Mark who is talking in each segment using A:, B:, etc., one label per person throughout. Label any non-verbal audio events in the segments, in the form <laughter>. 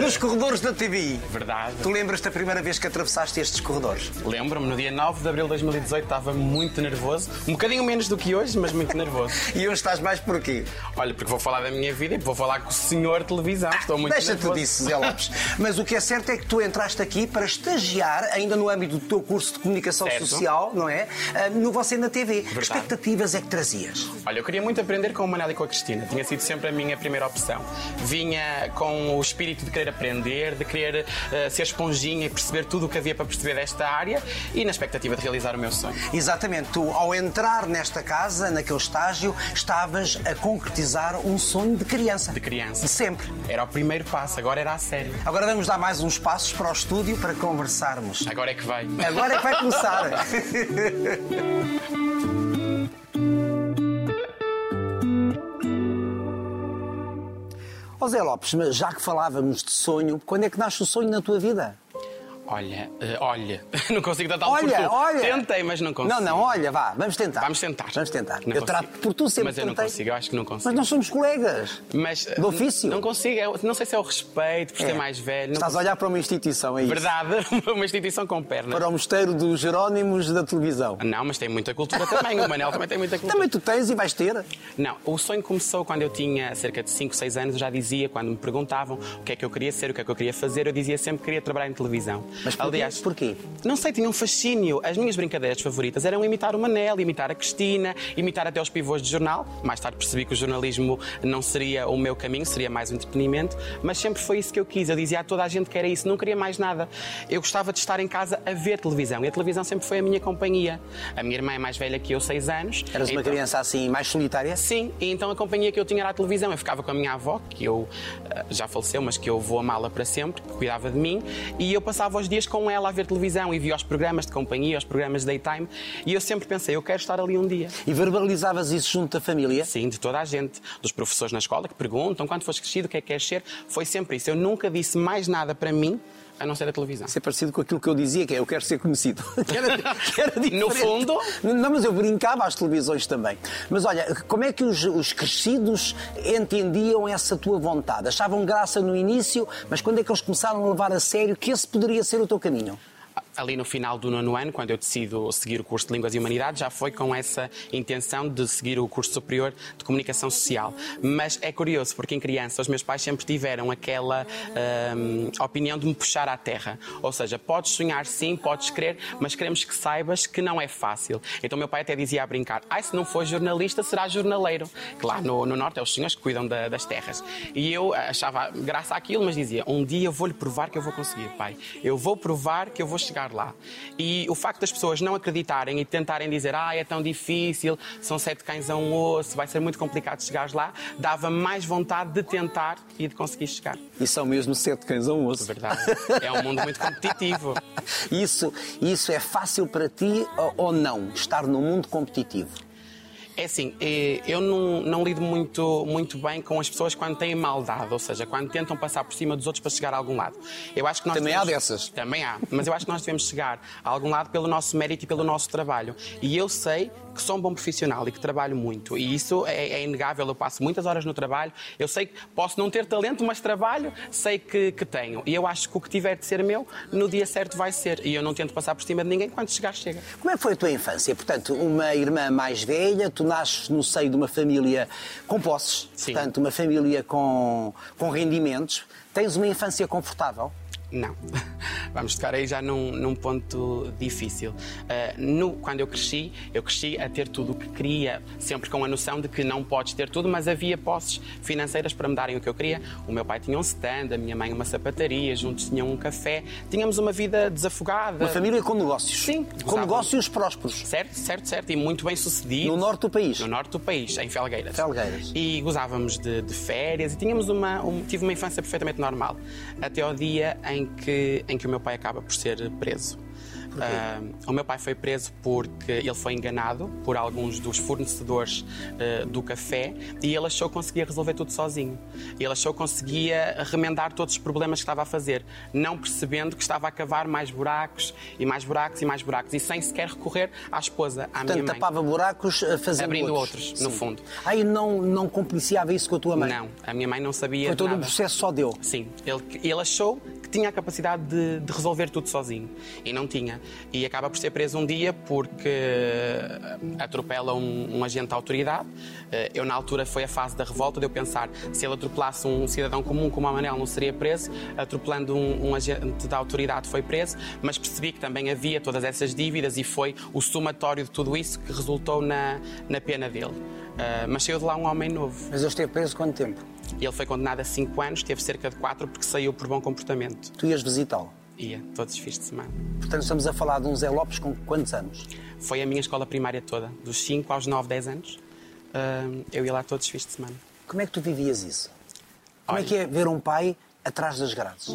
A: Nos corredores da TV.
B: Verdade.
A: Tu lembras-te da primeira vez que atravessaste estes corredores?
B: Lembro-me, no dia 9 de abril de 2018 estava muito nervoso. Um bocadinho menos do que hoje, mas muito nervoso. <laughs>
A: E hoje estás mais porquê?
B: Olha, porque vou falar da minha vida e vou falar com o senhor televisão. Estou muito
A: Deixa-te disso, Zé Lopes. <laughs> Mas o que é certo é que tu entraste aqui para estagiar, ainda no âmbito do teu curso de comunicação
B: Certo.
A: social, não é? Ah, No Você na TV. Que expectativas é que trazias?
B: Olha, eu queria muito aprender com o Manel e com a Cristina. Tinha sido sempre a minha primeira opção. Vinha com o espírito de querer aprender, de querer eh, ser esponjinha e perceber tudo o que havia para perceber desta área e na expectativa de realizar o meu sonho.
A: Exatamente, tu ao entrar nesta casa, naquele estágio, estavas a concretizar um sonho de criança.
B: De criança.
A: De sempre.
B: Era o primeiro passo, agora era a sério.
A: Agora vamos dar mais uns passos para o estúdio para conversarmos.
B: Agora é que vai.
A: Agora é que vai começar. <laughs> Zé Lopes, mas já que falávamos de sonho, quando é que nasce o sonho na tua vida?
B: Olha, eh, olha, <laughs> não consigo por
A: Olha,
B: tu.
A: olha.
B: Tentei, mas não consigo.
A: Não, não, olha, vá, vamos tentar.
B: Vamos tentar.
A: Vamos tentar.
B: Não
A: eu
B: consigo.
A: trato por tu sempre
B: Mas eu não
A: tentei.
B: consigo, eu acho que não consigo.
A: Mas nós somos colegas.
B: Mas,
A: Do ofício.
B: Não consigo, é- não sei se é o respeito por
A: É.
B: ser mais velho.
A: Estás a olhar para uma instituição, é isso?
B: Verdade, <laughs> uma instituição com pernas.
A: Para o mosteiro dos Jerónimos da televisão.
B: Não, mas tem muita cultura também. O Manel também tem muita cultura.
A: Também tu tens e vais ter.
B: Não, o sonho começou quando eu tinha cerca de 5, 6 anos. Eu já dizia, quando me perguntavam o que é que eu queria ser, o que é que eu queria fazer, eu dizia sempre que queria trabalhar em televisão.
A: Mas porquê?
B: Aliás,
A: Porquê?
B: Não sei, tinha um fascínio. As minhas brincadeiras favoritas eram imitar o Manel, imitar a Cristina, imitar até os pivôs de jornal. Mais tarde percebi que o jornalismo não seria o meu caminho, seria mais um entretenimento. Mas sempre foi isso que eu quis. Eu dizia a toda a gente que era isso, não queria mais nada. Eu gostava de estar em casa a ver televisão. E a televisão sempre foi a minha companhia. A minha irmã é mais velha que eu, 6 anos.
A: Eras uma
B: Então-
A: criança assim, mais solitária?
B: Sim, e então a companhia que eu tinha era a televisão. Eu ficava com a minha avó, que eu eh, já faleceu, mas que eu vou amá-la para sempre, que cuidava de mim, e eu passava os dias com ela a ver televisão e via os programas de companhia, os programas de daytime, e eu sempre pensei, eu quero estar ali um dia.
A: E verbalizavas isso junto da família?
B: Sim, de toda a gente, dos professores na escola que perguntam quando foste crescido, o que é que queres ser? Foi sempre isso. Eu nunca disse mais nada para mim a não ser a televisão.
A: Isso é parecido com aquilo que eu dizia, que é eu quero ser conhecido. <laughs> que era, <laughs> que era.
B: No fundo-
A: Não, mas eu brincava às televisões também. Mas olha, como é que os, os crescidos entendiam essa tua vontade? Achavam graça no início, mas quando é que eles começaram a levar a sério que esse poderia ser o teu caminho?
B: Ali no final do nono ano, quando eu decido seguir o curso de Línguas e Humanidades, já foi com essa intenção de seguir o curso superior de Comunicação Social. Mas é curioso, porque em criança os meus pais sempre tiveram aquela hum, opinião de me puxar à terra. Ou seja, podes sonhar sim, podes querer, mas queremos que saibas que não é fácil. Então meu pai até dizia a brincar, ai, se não for jornalista, será jornaleiro. Que lá no, no Norte é os senhores que cuidam da- das terras. E eu achava graça àquilo, mas dizia, um dia vou-lhe provar que eu vou conseguir, pai. Eu vou provar que eu vou chegar lá. E o facto das pessoas não acreditarem e tentarem dizer, ah, é tão difícil, são sete cães a um osso, vai ser muito complicado chegares lá, dava mais vontade de tentar e de conseguir chegar.
A: E são mesmo sete cães a um osso.
B: Verdade. É um mundo muito competitivo. <laughs>
A: Isso, isso é fácil para ti ou- ou não, estar num mundo competitivo?
B: É assim, eh, eu não, não lido muito, muito bem com as pessoas quando têm maldade, ou seja, quando tentam passar por cima dos outros para chegar a algum lado. Eu acho que nós
A: Também há
B: devemos-
A: dessas.
B: Também há, mas eu acho que nós devemos chegar a algum lado pelo nosso mérito e pelo nosso trabalho. E eu sei que sou um bom profissional e que trabalho muito. E isso é, é inegável. Eu passo muitas horas no trabalho. Eu sei que posso não ter talento, mas trabalho, sei que, que tenho. E eu acho que o que tiver de ser meu, no dia certo vai ser. E eu não tento passar por cima de ninguém. Quando chegar, chega.
A: Como é que foi a tua infância? Portanto, uma irmã mais velha, tu nasces no seio de uma família com posses,
B: Sim.
A: portanto, uma família com, com rendimentos. Tens uma infância confortável?
B: Não. <laughs> Vamos tocar aí já num, num ponto difícil. Ah, no- quando eu cresci, eu cresci a ter tudo o que queria, sempre com a noção de que não podes ter tudo, mas havia posses financeiras para me darem o que eu queria. O meu pai tinha um stand, a minha mãe uma sapataria, juntos tinham um café. Tínhamos uma vida desafogada.
A: Uma família com negócios?
B: Sim.
A: Com
B: Gostava.
A: negócios prósperos?
B: Certo, certo, certo. E muito bem sucedido.
A: No norte do país?
B: No norte do país, em Felgueiras.
A: Felgueiras.
B: E gozávamos de, de férias e tínhamos uma, um- tive uma infância perfeitamente normal. Até ao dia em que, em que o meu pai acaba por ser preso. Uh, o meu pai foi preso porque ele foi enganado por alguns dos fornecedores uh, do café e ele achou que conseguia resolver tudo sozinho. Ele achou que conseguia remendar todos os problemas que estava a fazer, não percebendo que estava a cavar mais buracos e mais buracos e mais buracos e sem sequer recorrer à esposa, à
A: Portanto,
B: minha mãe.
A: tapava buracos eh, fazendo
B: Abrindo
A: outros,
B: outros, no fundo.
A: Aí não, não compliciava isso com a tua mãe?
B: Não, a minha mãe não sabia
A: Foi todo
B: nada.
A: um processo só deu?
B: Sim, ele, ele achou que tinha a capacidade de, de, resolver tudo sozinho e não tinha. E acaba por ser preso um dia porque atropela um, um, agente da autoridade. Eh, eu, na altura, foi a fase da revolta de eu pensar se ele atropelasse um cidadão comum como a Manel, não seria preso. Atropelando um, um agente da autoridade, foi preso. Mas percebi que também havia todas essas dívidas e foi o somatório de tudo isso que resultou na, na pena dele. Uh, mas saiu de lá um homem novo.
A: Mas ele esteve preso quanto tempo?
B: Ele foi condenado a 5 anos, teve cerca de 4 porque saiu por bom comportamento.
A: Tu ias visitá-lo?
B: Ia, todos os fins de semana.
A: Portanto, estamos a falar de um Zé Lopes com quantos anos?
B: Foi a minha escola primária toda, dos 5 aos 9, 10 anos. Eu ia lá todos os fins de semana.
A: Como é que tu vivias isso? Como Olha, é que é ver um pai atrás das grades?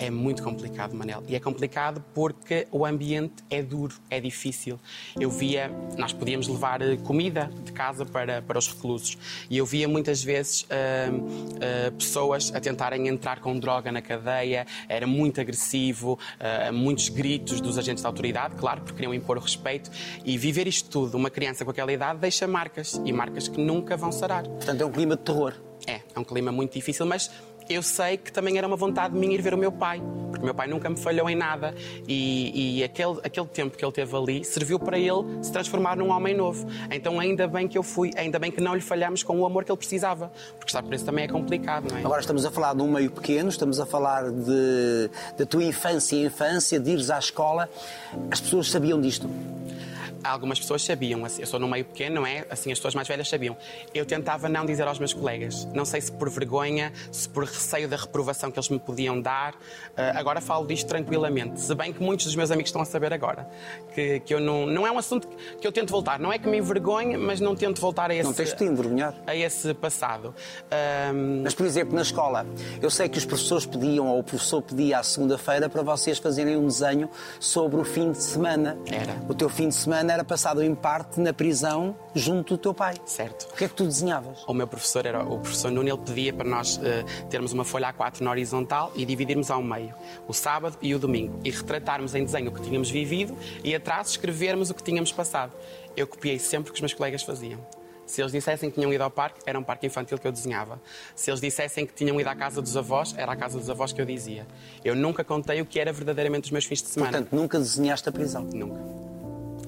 B: É muito complicado, Manel. E é complicado porque o ambiente é duro, é difícil. Eu via, nós podíamos levar eh, comida de casa para, para os reclusos e eu via muitas vezes uh, uh, pessoas a tentarem entrar com droga na cadeia, era muito agressivo, uh, muitos gritos dos agentes da autoridade, claro, porque queriam impor o respeito. E viver isto tudo, uma criança com aquela idade, deixa marcas e marcas que nunca vão sarar.
A: Portanto, é um clima de terror.
B: É, é um clima muito difícil, mas eu sei que também era uma vontade de mim ir ver o meu pai, porque o meu pai nunca me falhou em nada e, e aquele, aquele tempo que ele teve ali serviu para ele se transformar num homem novo. Então ainda bem que eu fui, ainda bem que não lhe falhamos com o amor que ele precisava, porque estar preso também é complicado, não é?
A: Agora estamos a falar de um meio pequeno, estamos a falar de, da tua infância e infância, de ires à escola. As pessoas sabiam disto?
B: Algumas pessoas sabiam, assim, eu sou num meio pequeno, não é? Assim, as pessoas mais velhas sabiam. Eu tentava não dizer aos meus colegas, não sei se por vergonha, se por receio da reprovação que eles me podiam dar. Uh, agora falo disto tranquilamente, se bem que muitos dos meus amigos estão a saber agora. Que, que eu não, não é um assunto que eu tento voltar, não é que me envergonhe, mas não tento voltar a esse,
A: não tens de envergonhar.
B: a esse passado.
A: Um... Mas, por exemplo, na escola, eu sei que os professores pediam, ou o professor pedia à segunda-feira para vocês fazerem um desenho sobre o fim de semana.
B: Era.
A: O teu fim de semana era passado em parte na prisão junto do teu pai.
B: Certo.
A: O que é que tu desenhavas?
B: O meu professor era o professor Nuno, ele pedia para nós uh, termos uma folha A4 na horizontal e dividirmos ao meio o sábado e o domingo e retratarmos em desenho o que tínhamos vivido e atrás escrevermos o que tínhamos passado. Eu copiei sempre o que os meus colegas faziam. Se eles dissessem que tinham ido ao parque, era um parque infantil que eu desenhava. Se eles dissessem que tinham ido à casa dos avós, era a casa dos avós que eu dizia. Eu nunca contei o que era verdadeiramente os meus fins de semana.
A: Portanto, nunca desenhaste a prisão?
B: Nunca.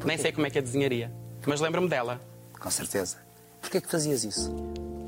B: Nem sei como é que a desenharia, mas lembro-me dela.
A: Com certeza. Porquê é que fazias isso?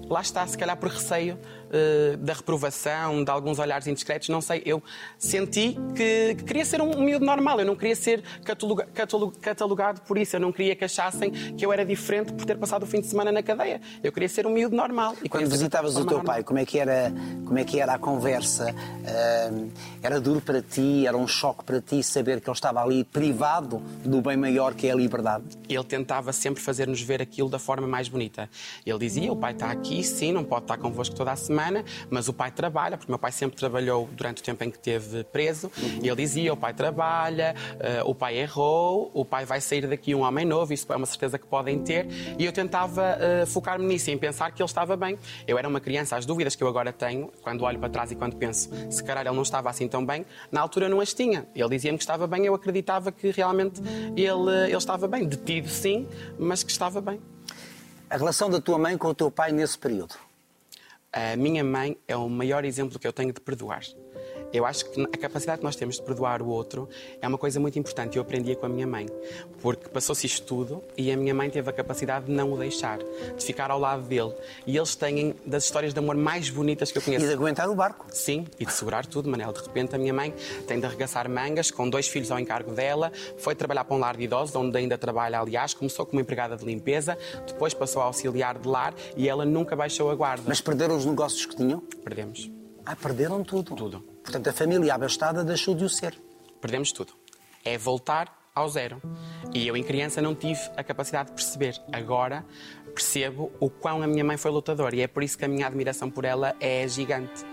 B: Lá está, se calhar por receio uh, da reprovação, de alguns olhares indiscretos, não sei. Eu senti que, que queria ser um, um miúdo normal, eu não queria ser cataloga, catalog, catalogado por isso, eu não queria que achassem que eu era diferente por ter passado o fim de semana na cadeia. Eu queria ser um miúdo normal.
A: E quando visitavas o teu normal. pai, como é, que era, como é que era a conversa? Uh, era duro para ti? Era um choque para ti saber que ele estava ali privado do bem maior que é a liberdade?
B: Ele tentava sempre fazer-nos ver aquilo da forma mais bonita. Ele dizia: o pai está aqui, sim, não pode estar convosco toda a semana, mas o pai trabalha, porque meu pai sempre trabalhou durante o tempo em que esteve preso. Uhum. E ele dizia: o pai trabalha, uh, o pai errou, o pai vai sair daqui um homem novo, isso é uma certeza que podem ter. E eu tentava uh, focar-me nisso, em pensar que ele estava bem. Eu era uma criança, as dúvidas que eu agora tenho, quando olho para trás e quando penso, se calhar ele não estava assim tão bem, na altura não as tinha. Ele dizia-me que estava bem, eu acreditava que realmente ele, ele estava bem. Detido, sim, mas que estava bem.
A: A relação da tua mãe com o teu pai nesse período?
B: A minha mãe é o maior exemplo que eu tenho de perdoar. Eu acho que a capacidade que nós temos de perdoar o outro é uma coisa muito importante. Eu aprendia com a minha mãe, porque passou-se isto tudo e a minha mãe teve a capacidade de não o deixar, de ficar ao lado dele. E eles têm das histórias de amor mais bonitas que eu conheço.
A: E de aguentar o barco.
B: Sim, e de segurar tudo, Manel. De repente a minha mãe tem de arregaçar mangas, com dois filhos ao encargo dela, foi trabalhar para um lar de idosos, onde ainda trabalha, aliás, começou como empregada de limpeza, depois passou a auxiliar de lar e ela nunca baixou a guarda.
A: Mas perderam os negócios que tinham?
B: Perdemos.
A: Ah, perderam tudo?
B: Tudo.
A: Portanto, a família abastada deixou de o ser.
B: Perdemos tudo. É voltar ao zero. E eu, em criança, não tive a capacidade de perceber. Agora percebo o quão a minha mãe foi lutadora e é por isso que a minha admiração por ela é gigante.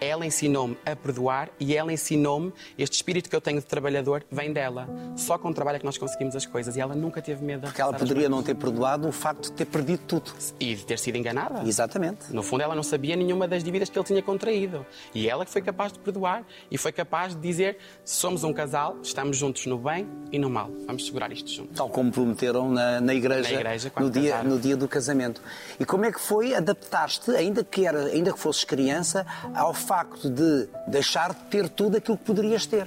B: Ela ensinou-me a perdoar e ela ensinou-me este espírito que eu tenho de trabalhador vem dela. Só com o trabalho é que nós conseguimos as coisas e ela nunca teve medo.
A: Porque ela poderia não ter perdoado o facto de ter perdido tudo.
B: E de ter sido enganada.
A: Exatamente.
B: No fundo, ela não sabia nenhuma das dívidas que ele tinha contraído. E ela que foi capaz de perdoar e foi capaz de dizer: somos um casal, estamos juntos no bem e no mal. Vamos segurar isto juntos.
A: Tal como prometeram na, na igreja,
B: Na igreja,
A: no, dia,
B: casaram.
A: no dia do casamento. E como é que foi adaptar-te, ainda que, era, ainda que fosses criança, ao facto de deixar de ter tudo aquilo que poderias ter?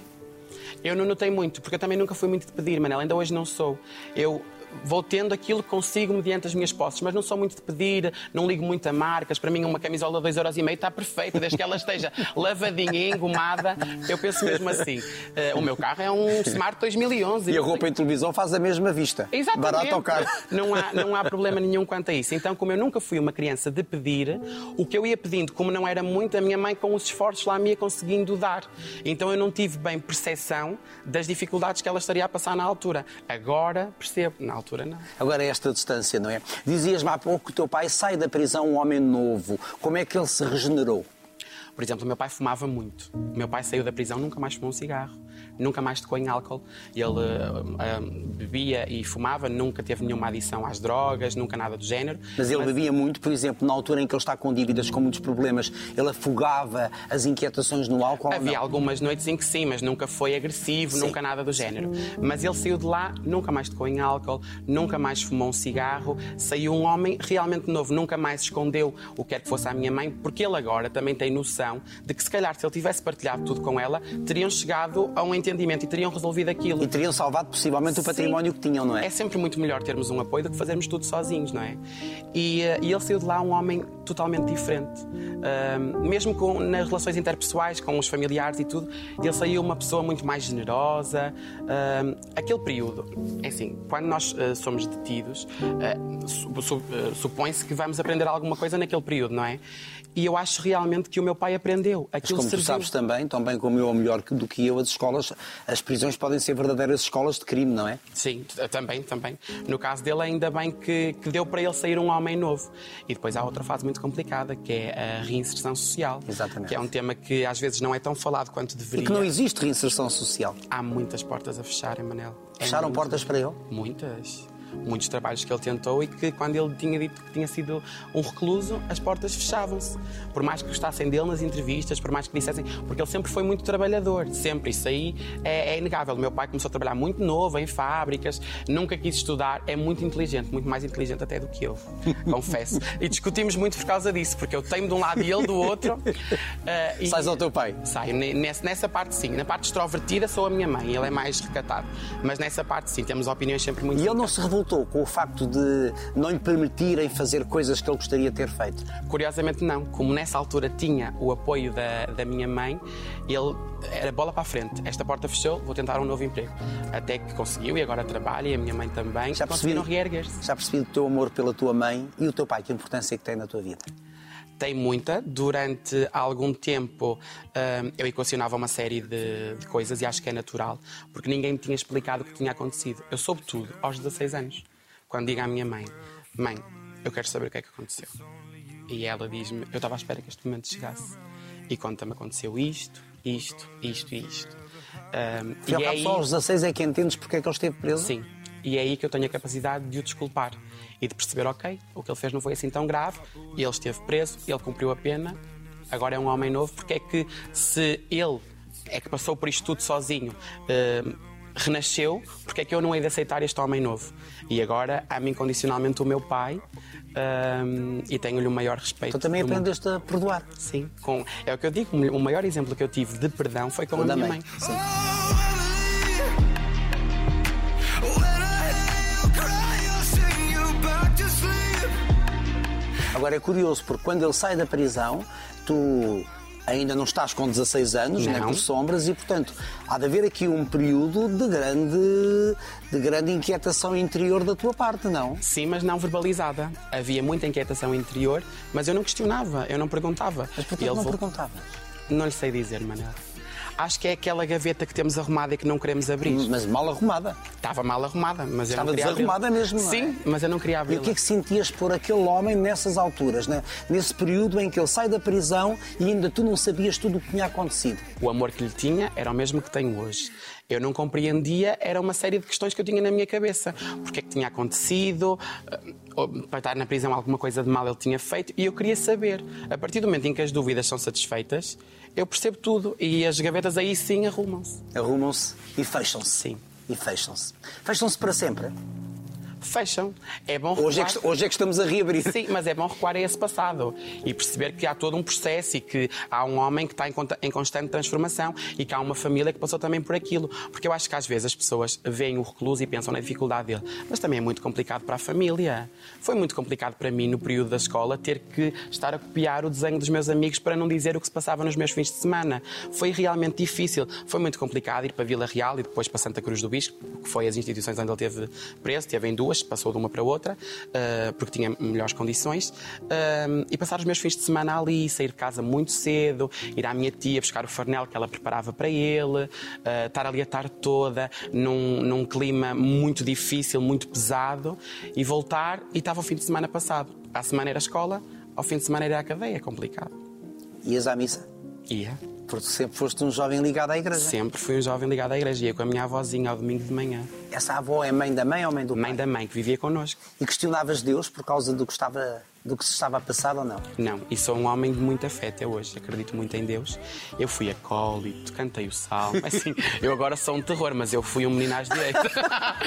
B: Eu não notei muito, porque eu também nunca fui muito de pedir, Manela, ainda hoje não sou. Eu vou tendo aquilo que consigo mediante as minhas posses, mas não sou muito de pedir, não ligo muito a marcas. Para mim, uma camisola de 2,5€ está perfeita, desde que ela esteja <laughs> lavadinha e engomada. Eu penso mesmo assim. Eh, o meu carro é um Smart 2011.
A: E a roupa em televisão faz a mesma vista.
B: Exatamente.
A: Barato ou caro?
B: Não há, não há <laughs> problema nenhum quanto a isso. Então, como eu nunca fui uma criança de pedir, o que eu ia pedindo, como não era muito, a minha mãe, com os esforços lá, me ia conseguindo dar. Então, eu não tive bem percepção das dificuldades que ela estaria a passar na altura. Agora percebo. Na altura, não.
A: Agora, esta distância, não é? Dizias-me há pouco que o teu pai sai da prisão um homem novo. Como é que ele se regenerou?
B: Por exemplo, o meu pai fumava muito. O meu pai saiu da prisão, nunca mais fumou um cigarro, nunca mais tocou em álcool. Ele ah, ah, bebia e fumava, nunca teve nenhuma adição às drogas, nunca nada do género.
A: Mas ele bebia muito, por exemplo, na altura em que ele está com dívidas, com muitos problemas, ele afogava as inquietações no álcool?
B: Havia algumas noites em que sim, mas nunca foi agressivo,
A: Sim.
B: nunca nada do género. Mas ele saiu de lá, nunca mais tocou em álcool, nunca mais fumou um cigarro, saiu um homem realmente novo, nunca mais escondeu o que quer que fosse à minha mãe, porque ele agora também tem noção de que se calhar se ele tivesse partilhado tudo com ela, teriam chegado a um entendimento e teriam resolvido aquilo.
A: E teriam salvado possivelmente o
B: Sim.
A: património que tinham, não é?
B: É sempre muito melhor termos um apoio do que fazermos tudo sozinhos, não é? E, eh, e ele saiu de lá um homem totalmente diferente. Mesmo com, nas relações interpessoais, com os familiares e tudo, ele saiu uma pessoa muito mais generosa. Aquele período, é assim, quando nós eh, somos detidos, eh, su- su- eh, supõe-se que vamos aprender alguma coisa naquele período, não é? E eu acho realmente que o meu pai aprendeu.
A: Mas
B: Aquilo
A: como tu
B: serviu.
A: sabes também, tão bem como eu ou melhor do que eu, as escolas, as prisões podem ser verdadeiras escolas de crime, não é?
B: Sim, também, também. No caso dele, ainda bem que, que deu para ele sair um homem novo. E depois há outra fase muito complicada, que é a reinserção social.
A: Exatamente.
B: Que é um tema que às vezes não é tão falado quanto
A: E
B: deveria.
A: que não existe reinserção social.
B: Há muitas portas a fecharem, Manel. É
A: Fecharam
B: muito-
A: portas para ele?
B: Muitas. Muitos trabalhos que ele tentou e que, quando ele tinha dito que tinha sido um recluso, as portas fechavam-se. Por mais que gostassem dele nas entrevistas, por mais que dissessem. Porque ele sempre foi muito trabalhador, sempre. Isso aí é, é inegável. O meu pai começou a trabalhar muito novo, em fábricas, nunca quis estudar. É muito inteligente, muito mais inteligente até do que eu, <laughs> confesso. E discutimos muito por causa disso, porque eu tenho de um lado e ele do outro. Ah, <laughs> e-
A: Sais ao teu pai.
B: Saio. Ne- Nessa, nessa parte, sim. Na parte extrovertida, sou a minha mãe. Ele é mais recatado. Mas nessa parte, sim. Temos opiniões sempre muito
A: E ele não se revoltou com o facto de não lhe permitirem fazer coisas que ele gostaria de ter feito?
B: Curiosamente, não. Como nessa altura tinha o apoio da, da minha mãe, ele era bola para a frente. Esta porta fechou, vou tentar um novo emprego. Até que conseguiu e agora trabalha e a minha mãe também.
A: Já percebi,
B: conseguiram reerguer-se.
A: já percebi o teu amor pela tua mãe e o teu pai, que importância é que tem na tua vida?
B: Tem muita. Durante algum tempo hum, eu equacionava uma série de, de coisas e acho que é natural, porque ninguém me tinha explicado o que tinha acontecido. Eu soube tudo aos 16 anos, quando digo à minha mãe: Mãe, eu quero saber o que é que aconteceu. E ela diz-me: Eu estava à espera que este momento chegasse. E conta-me: aconteceu isto, isto, isto e isto. Hum,
A: E
B: é
A: só aos 16 é que entendes porque é que ele esteve preso?
B: Sim. E é aí que eu tenho a capacidade de o desculpar e de perceber, ok, o que ele fez não foi assim tão grave, ele esteve preso, ele cumpriu a pena, agora é um homem novo, porque é que se ele é que passou por isto tudo sozinho, eh, renasceu, porque é que eu não hei de aceitar este homem novo? E agora amo incondicionalmente o meu pai eh, e tenho-lhe o maior respeito.
A: Tu também
B: do mundo.
A: aprendeste a perdoar.
B: Sim, com, é o que eu digo, o maior exemplo que eu tive de perdão foi com a minha
A: mãe.
B: mãe.
A: Sim. Agora é curioso, porque quando ele sai da prisão, tu ainda não estás com 16 anos, nem
B: Não.
A: por sombras, e portanto há de haver aqui um período de grande, de grande inquietação interior da tua parte, não?
B: Sim, mas não verbalizada. Havia muita inquietação interior, mas eu não questionava, eu não perguntava.
A: Mas porquê não
B: vo-
A: perguntavas?
B: Não lhe sei dizer, Manel. Acho que é aquela gaveta que temos arrumada e que não queremos abrir.
A: Mas mal arrumada.
B: Estava mal arrumada, mas
A: Estava
B: eu não queria
A: desarrumada
B: abri-la.
A: mesmo, não é?
B: Sim, mas eu não queria
A: E
B: abrir.
A: o que é que sentias por aquele homem nessas alturas, né? nesse período em que ele sai da prisão e ainda tu não sabias tudo o que tinha acontecido?
B: O amor que lhe tinha era o mesmo que tenho hoje. Eu não compreendia, era uma série de questões que eu tinha na minha cabeça. Porque é que tinha acontecido, ou para estar na prisão alguma coisa de mal ele tinha feito, e eu queria saber. A partir do momento em que as dúvidas são satisfeitas, eu percebo tudo e as gavetas aí sim arrumam-se.
A: Arrumam-se e fecham-se.
B: Sim.
A: E fecham-se. Fecham-se para sempre.
B: Fecham. É bom
A: Hoje é,
B: recuar-
A: que, hoje é que estamos a reabrir.
B: Sim, mas é bom recuar a esse passado e perceber que há todo um processo e que há um homem que está em, em constante transformação e que há uma família que passou também por aquilo. Porque eu acho que às vezes as pessoas veem o recluso e pensam na dificuldade dele, mas também é muito complicado para a família. Foi muito complicado para mim no período da escola ter que estar a copiar o desenho dos meus amigos para não dizer o que se passava nos meus fins de semana. Foi realmente difícil. Foi muito complicado ir para Vila Real e depois para Santa Cruz do Bispo, que foi as instituições onde ele teve preso, teve em duas, passou de uma para outra, ah, porque tinha melhores condições, ah, e passar os meus fins de semana ali, sair de casa muito cedo, ir à minha tia buscar o farnel que ela preparava para ele, ah, estar ali a tarde toda num, num clima muito difícil, muito pesado, e voltar e estava o fim de semana passado. À semana era a escola, ao fim de semana era a cadeia, é complicado.
A: Ias à missa.
B: Ia.
A: Porque sempre foste um jovem ligado à igreja.
B: Sempre fui um jovem ligado à igreja, ia com a minha avózinha ao domingo de manhã.
A: Essa avó é mãe da mãe ou mãe do pai?
B: Mãe da mãe, que vivia connosco.
A: E questionavas Deus por causa do que, estava, do que se estava a passar ou não?
B: Não, e sou um homem de muita fé até hoje, acredito muito em Deus. Eu fui acólito, cantei o salmo, assim, <laughs> eu agora sou um terror, mas eu fui um menino às direitas.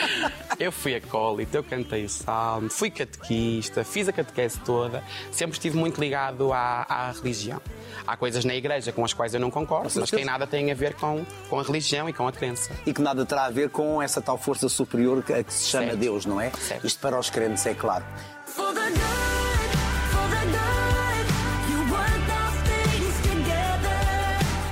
B: <laughs> eu fui acólito, eu cantei o salmo, fui catequista, fiz a catequese toda, sempre estive muito ligado à, à religião. Há coisas na igreja com as quais eu não concordo, mas que nada têm a ver com, com a religião e com a crença.
A: E que nada terá a ver com essa tal força superior que, a que se chama
B: Certo.
A: Deus, não é?
B: Certo.
A: Isto para os crentes é claro.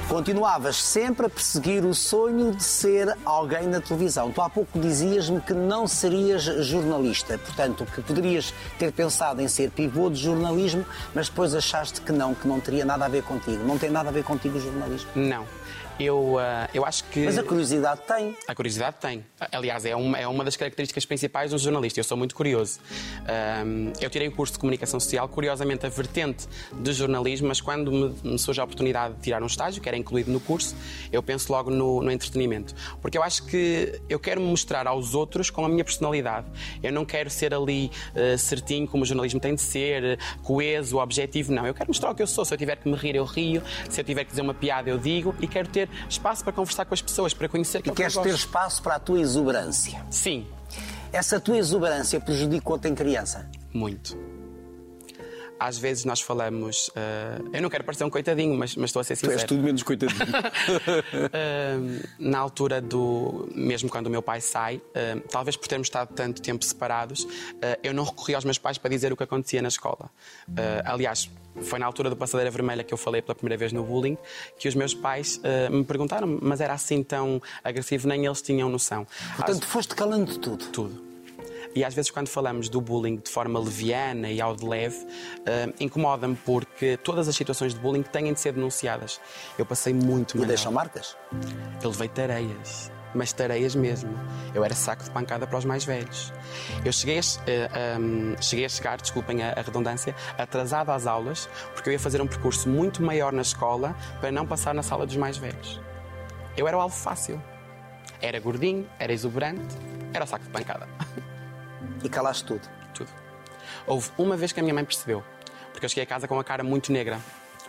A: Continuavas sempre a perseguir o sonho de ser alguém na televisão. Tu há pouco dizias-me que não serias jornalista, portanto, que poderias ter pensado em ser pivô de jornalismo, mas depois achaste que não, que não teria nada a ver contigo. Não tem nada a ver contigo o jornalismo.
B: Não. Eu, ah, eu acho que.
A: Mas a curiosidade tem.
B: A curiosidade tem. Aliás, é uma, é uma das características principais de um jornalista. Eu sou muito curioso. Eu tirei o curso de comunicação social, curiosamente a vertente de jornalismo, mas quando me, me surge a oportunidade de tirar um estágio, que era incluído no curso, eu penso logo no, no entretenimento. Porque eu acho que eu quero mostrar aos outros com a minha personalidade. Eu não quero ser ali eh, certinho como o jornalismo tem de ser, coeso, objetivo. Não. Eu quero mostrar o que eu sou. Se eu tiver que me rir, eu rio. Se eu tiver que dizer uma piada, eu digo. E quero ter espaço para conversar com as pessoas, para conhecer que
A: E queres ter espaço para a tua exuberância.
B: Sim,
A: Essa tua exuberância prejudicou-te em criança?
B: muito. Às vezes nós falamos. eh, eu não quero parecer um coitadinho, mas, mas estou a ser sincero.
A: menos coitadinho.
B: Uh, <laughs> na altura do. Mesmo quando o meu pai sai, uh, talvez por termos estado tanto tempo separados, uh, eu não recorri aos meus pais para dizer o que acontecia na escola. Uh, aliás, foi na altura do Passadeira Vermelha que eu falei pela primeira vez no bullying que os meus pais uh, me perguntaram, mas era assim tão agressivo, nem eles tinham noção.
A: Portanto, foste calando de tudo.
B: tudo. E às vezes, quando falamos do bullying de forma leviana e ao de leve, eh, incomoda-me porque todas as situações de bullying têm de ser denunciadas. Eu passei muito
A: E
B: mal.
A: deixam marcas?
B: Eu levei tareias, mas tareias mesmo. Eu era saco de pancada para os mais velhos. Eu cheguei a, eh, um, cheguei a chegar, desculpem a, a redundância, atrasado às aulas, porque eu ia fazer um percurso muito maior na escola para não passar na sala dos mais velhos. Eu era o alvo fácil. Era gordinho, era exuberante, era o saco de pancada. <laughs>
A: E calaste tudo.
B: Tudo. Houve uma vez que a minha mãe percebeu, porque eu cheguei a casa com a cara muito negra.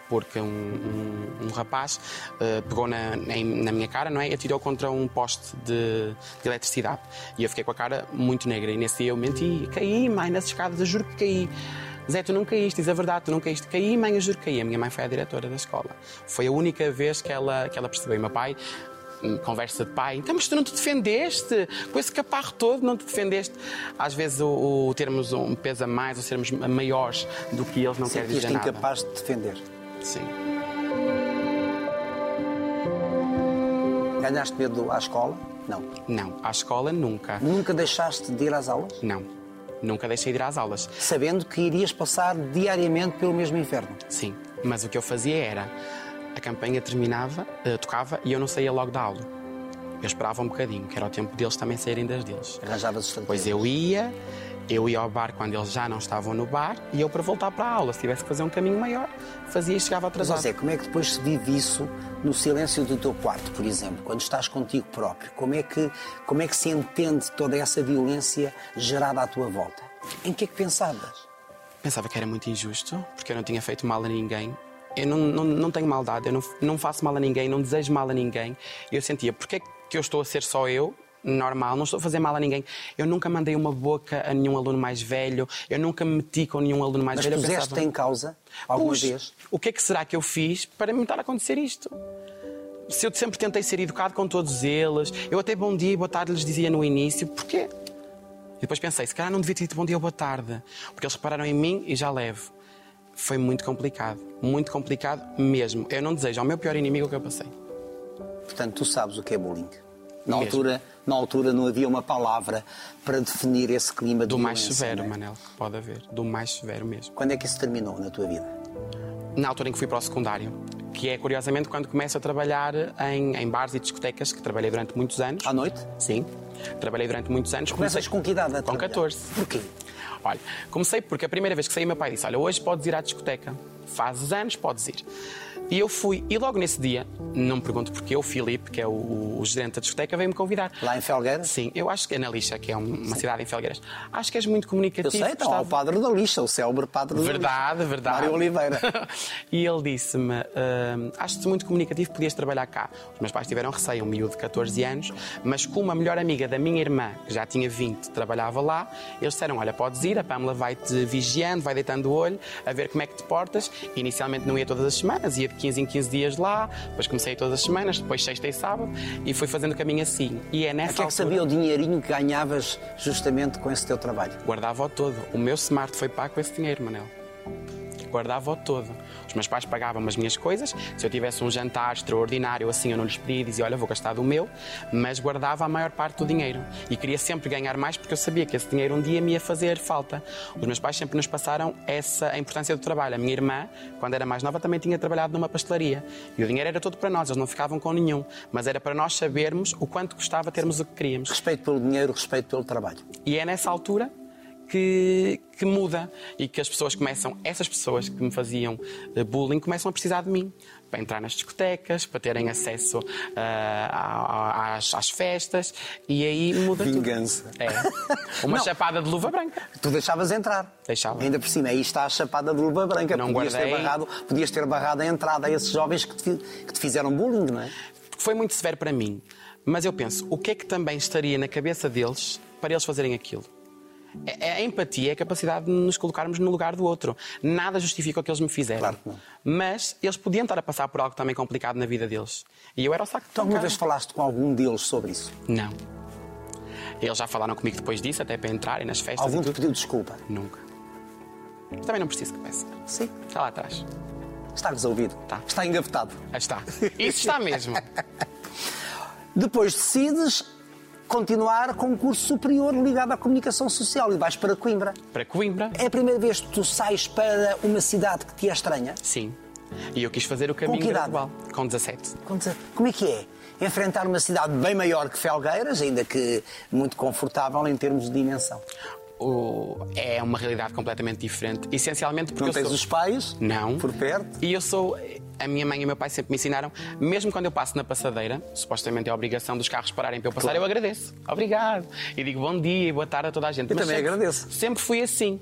B: Porque um, um- um rapaz eh, pegou na, em- na minha cara não é? e atirou contra um poste de, de eletricidade. E eu fiquei com a cara muito negra. E nesse dia eu menti. Caí, mãe, nas escadas, eu juro que caí. Zé, tu não caíste, diz a verdade, tu não caíste. Caí, mãe, eu juro que caí. A minha mãe foi a diretora da escola. Foi a única vez que ela, que ela percebeu. E meu pai conversa de pai, então, mas tu não te defendeste, com esse caparro todo não te defendeste. Às vezes o, o termos um peso a mais ou sermos maiores do que eles não quer
A: Sentiste
B: dizer nada.
A: incapaz de defender.
B: Sim.
A: Ganhaste medo à escola? Não.
B: Não, à escola nunca.
A: Nunca deixaste de ir às aulas?
B: Não. Nunca deixei de ir às aulas.
A: Sabendo que irias passar diariamente pelo mesmo inferno.
B: Sim. Mas o que eu fazia era a campanha terminava, eh, tocava e eu não saía logo da aula. Eu esperava um bocadinho, que era o tempo deles também saírem das deles.
A: Arranjavas estratégias.
B: Pois eu ia, eu ia ao bar quando eles já não estavam no bar e eu para voltar para a aula, se tivesse que fazer um caminho maior, fazia e chegava
A: Mas,
B: atrasado.
A: José, como é que depois se vive isso no silêncio do teu quarto, por exemplo, quando estás contigo próprio? Como é que, como é que se entende toda essa violência gerada à tua volta? Em que é que pensavas?
B: Pensava que era muito injusto, porque eu não tinha feito mal a ninguém. Eu não, não, não tenho maldade, eu não, não faço mal a ninguém, não desejo mal a ninguém. Eu sentia, porque é que eu estou a ser só eu, normal, não estou a fazer mal a ninguém. Eu nunca mandei uma boca a nenhum aluno mais velho, eu nunca me meti com nenhum aluno mais
A: Mas
B: velho. Eu
A: puseste
B: pensava,
A: em causa alguma
B: "Puxa,
A: vez?
B: O que é que será que eu fiz para me estar a acontecer isto? Se eu sempre tentei ser educado com todos eles, eu até bom dia e boa tarde lhes dizia no início, porquê? E depois pensei, se calhar não devia ter dito bom dia ou boa tarde, porque eles repararam em mim e já levo. Foi muito complicado, muito complicado mesmo. Eu não desejo ao meu pior inimigo o que eu passei.
A: Portanto, tu sabes o que é bullying. Na
B: Mesmo.
A: altura, na altura não havia uma palavra para definir esse clima de
B: Do mais severo,
A: é?
B: Manel, pode haver. Do mais severo mesmo.
A: Quando é que isso terminou na tua vida?
B: Na altura em que fui para o secundário, que é curiosamente quando começo a trabalhar em, em bares e discotecas, que trabalhei durante muitos anos.
A: À noite?
B: Sim, trabalhei durante muitos anos.
A: Começas com que idade
B: Com
A: trabalhar?
B: 14.
A: Porquê?
B: Olha, comecei porque a primeira vez que saí, meu pai disse: Olha, hoje podes ir à discoteca. Fazes anos, podes ir. E eu fui. E logo nesse dia, não me pergunto porquê, o Filipe, que é o, o gerente da discoteca, veio-me convidar.
A: Lá em Felgueiras?
B: Sim, eu acho que é na Lixa, que é uma cidade em Felgueiras. Acho que és muito
A: Eu
B: comunicativo.
A: sei, então, ao padre da lixa, o célebre padre da lixa.
B: Verdade, verdade.
A: Mário Oliveira. <laughs>
B: e ele disse-me: "Hum, Acho-te muito comunicativo, podias trabalhar cá. Os meus pais tiveram receio, um miúdo de 14 anos, mas com uma melhor amiga da minha irmã, que já tinha 20, trabalhava lá, eles disseram: Olha, podes ir, a Pamela vai-te vigiando, vai deitando o olho, a ver como é que te portas. Inicialmente não ia todas as semanas, ia de 15 em 15 dias lá, depois comecei todas as semanas, depois sexta e sábado, e fui fazendo o caminho assim. E é
A: O
B: nessa
A: que é que sabia o dinheirinho que ganhavas justamente com esse teu trabalho?
B: Guardava-o todo. O meu smart foi pago com esse dinheiro, Manel. Guardava-o todo. Os meus pais pagavam as minhas coisas. Se eu tivesse um jantar extraordinário assim, eu não lhes pedia e dizia: Olha, vou gastar do meu, mas guardava a maior parte do dinheiro. E queria sempre ganhar mais porque eu sabia que esse dinheiro um dia me ia fazer falta. Os meus pais sempre nos passaram essa a importância do trabalho. A minha irmã, quando era mais nova, também tinha trabalhado numa pastelaria. E o dinheiro era todo para nós, eles não ficavam com nenhum. Mas era para nós sabermos o quanto custava termos o que queríamos.
A: Respeito pelo dinheiro, respeito pelo trabalho.
B: E é nessa altura que, que muda e que as pessoas começam, essas pessoas que me faziam eh, bullying, começam a precisar de mim. Para entrar nas discotecas, para terem acesso a- a- às, às festas e aí muda
A: Vingança.
B: tudo. É. Uma
A: Não.
B: chapada de luva branca.
A: Tu deixavas entrar.
B: Deixava.
A: Ainda por cima, aí está a chapada de luva branca.
B: Não
A: podias, ter
B: guardei.
A: barrado, podias ter barrado a entrada a esses jovens que te, que te fizeram bullying, não é?
B: Foi muito severo para mim. Mas eu penso, o que é que também estaria na cabeça deles para eles fazerem aquilo? É- A empatia é a capacidade de nos colocarmos no lugar do outro. Nada justifica o que eles me fizeram.
A: Claro que não.
B: Mas eles podiam estar a passar por algo também complicado na vida deles. E eu era o saco de
A: Tu alguma vez falaste com algum deles sobre isso?
B: Não. Eles já falaram comigo depois disso, até para entrarem nas festas
A: Algum te pediu desculpa?
B: Nunca. Também não preciso que peça.
A: Sim.
B: Está lá atrás.
A: Está resolvido.
B: Tá.
A: Está engavetado.
B: Aí está. Isso está mesmo. <laughs>
A: Depois decides continuar com um curso superior ligado à comunicação social e vais para Coimbra.
B: Para Coimbra,
A: É a primeira vez que tu sais para uma cidade que te é estranha?
B: sim. E eu quis fazer o caminho
A: que idade?
B: gradual. Com 17.
A: Conta- Como é que é? Enfrentar uma cidade bem maior que Felgueiras, ainda que muito confortável em termos de dimensão.
B: O- É uma realidade completamente diferente. Essencialmente porque
A: Não
B: eu
A: tens
B: sou...
A: os pais
B: Não.
A: por perto?
B: E eu sou. A minha mãe e o meu pai sempre me ensinaram, mesmo quando eu passo na passadeira, supostamente é a obrigação dos carros pararem para eu passar, eu agradeço. Obrigado. E digo bom dia e boa tarde a toda a gente.
A: Eu
B: Mas
A: também
B: sempre-
A: agradeço.
B: Sempre fui assim.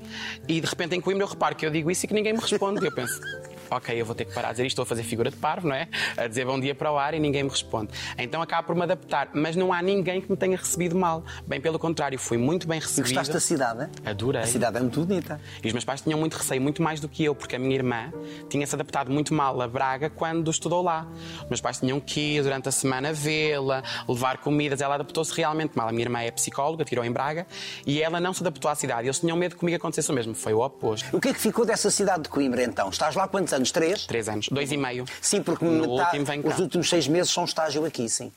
B: E de repente em Coimbra eu reparo que eu digo isso e que ninguém me responde. E eu penso. Ok, eu vou ter que parar a dizer isto, estou a fazer figura de parvo, não é? A dizer bom dia para o ar e ninguém me responde. Então acabo por me adaptar, mas não há ninguém que me tenha recebido mal. Bem pelo contrário, fui muito bem recebido.
A: Gostaste da cidade? hein?
B: Adorei.
A: A cidade é muito bonita.
B: E os meus pais tinham muito receio, muito mais do que eu, porque a minha irmã tinha-se adaptado muito mal a Braga quando estudou lá. Os meus pais tinham que ir durante a semana vê-la, levar comidas. Ela adaptou-se realmente mal. A minha irmã é psicóloga, tirou em Braga, e ela não se adaptou à cidade. Eles tinham medo que comigo acontecesse o mesmo. Foi o oposto.
A: O que é que ficou dessa cidade de Coimbra então? Estás lá há quantos anos? Três?
B: Três anos, dois e meio.
A: Sim, porque metade-
B: último
A: os últimos seis meses são estágio aqui, sim.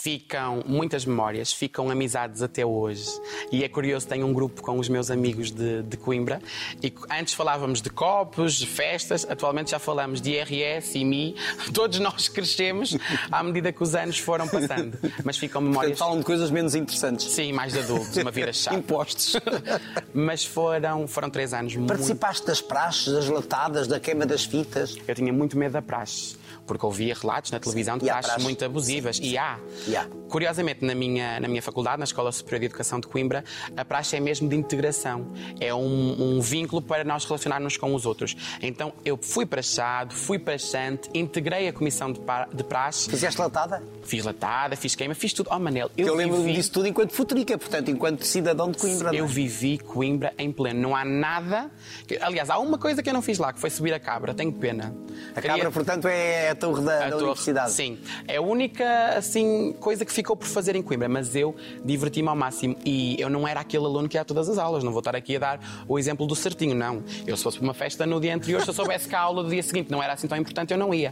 B: Ficam muitas memórias, ficam amizades até hoje. E é curioso, tenho um grupo com os meus amigos de, de Coimbra e antes falávamos de copos, de festas, atualmente já falamos de IRS e MI. <laughs> Todos nós crescemos à medida que os anos foram passando. Mas ficam
A: Portanto,
B: memórias.
A: falam de coisas menos interessantes.
B: Sim, mais de adultos, uma vida chata.
A: Impostos. <laughs>
B: Mas foram, foram três anos muito.
A: Participaste das praxes, das latadas, da queima das fitas.
B: Eu tinha muito medo da praxe, porque ouvia relatos na televisão de
A: E há
B: praxes
A: praxes.
B: muito abusivas. E há.
A: E há.
B: Curiosamente, na minha, na minha faculdade, na Escola Superior de Educação de Coimbra, a praxe é mesmo de integração. É um, um vínculo para nós relacionarmos com os outros. Então, eu fui praxado, fui praxante, integrei a comissão de, pa- de praxe,
A: Fizeste latada?
B: fiz latada, fiz queima, fiz tudo. Oh, Manel, eu,
A: Eu, lembro-me
B: vivi...
A: disso tudo enquanto futrica, portanto, enquanto cidadão de Coimbra. não é?
B: Eu vivi Coimbra em pleno. Não há nada. que- Aliás, há uma coisa que eu não fiz lá, que foi subir a cabra. Tenho pena.
A: A
B: Queria-
A: Cabra, portanto, é a torre da,
B: a
A: da
B: torre.
A: universidade.
B: Sim. É a única assim, coisa que ficou por fazer em Coimbra, mas eu diverti-me ao máximo. E eu não era aquele aluno que ia a todas as aulas. Não vou estar aqui a dar o exemplo do certinho, não. Eu, se fosse para uma festa no dia anterior, se eu soubesse que a aula do dia seguinte não era assim tão importante, eu não ia.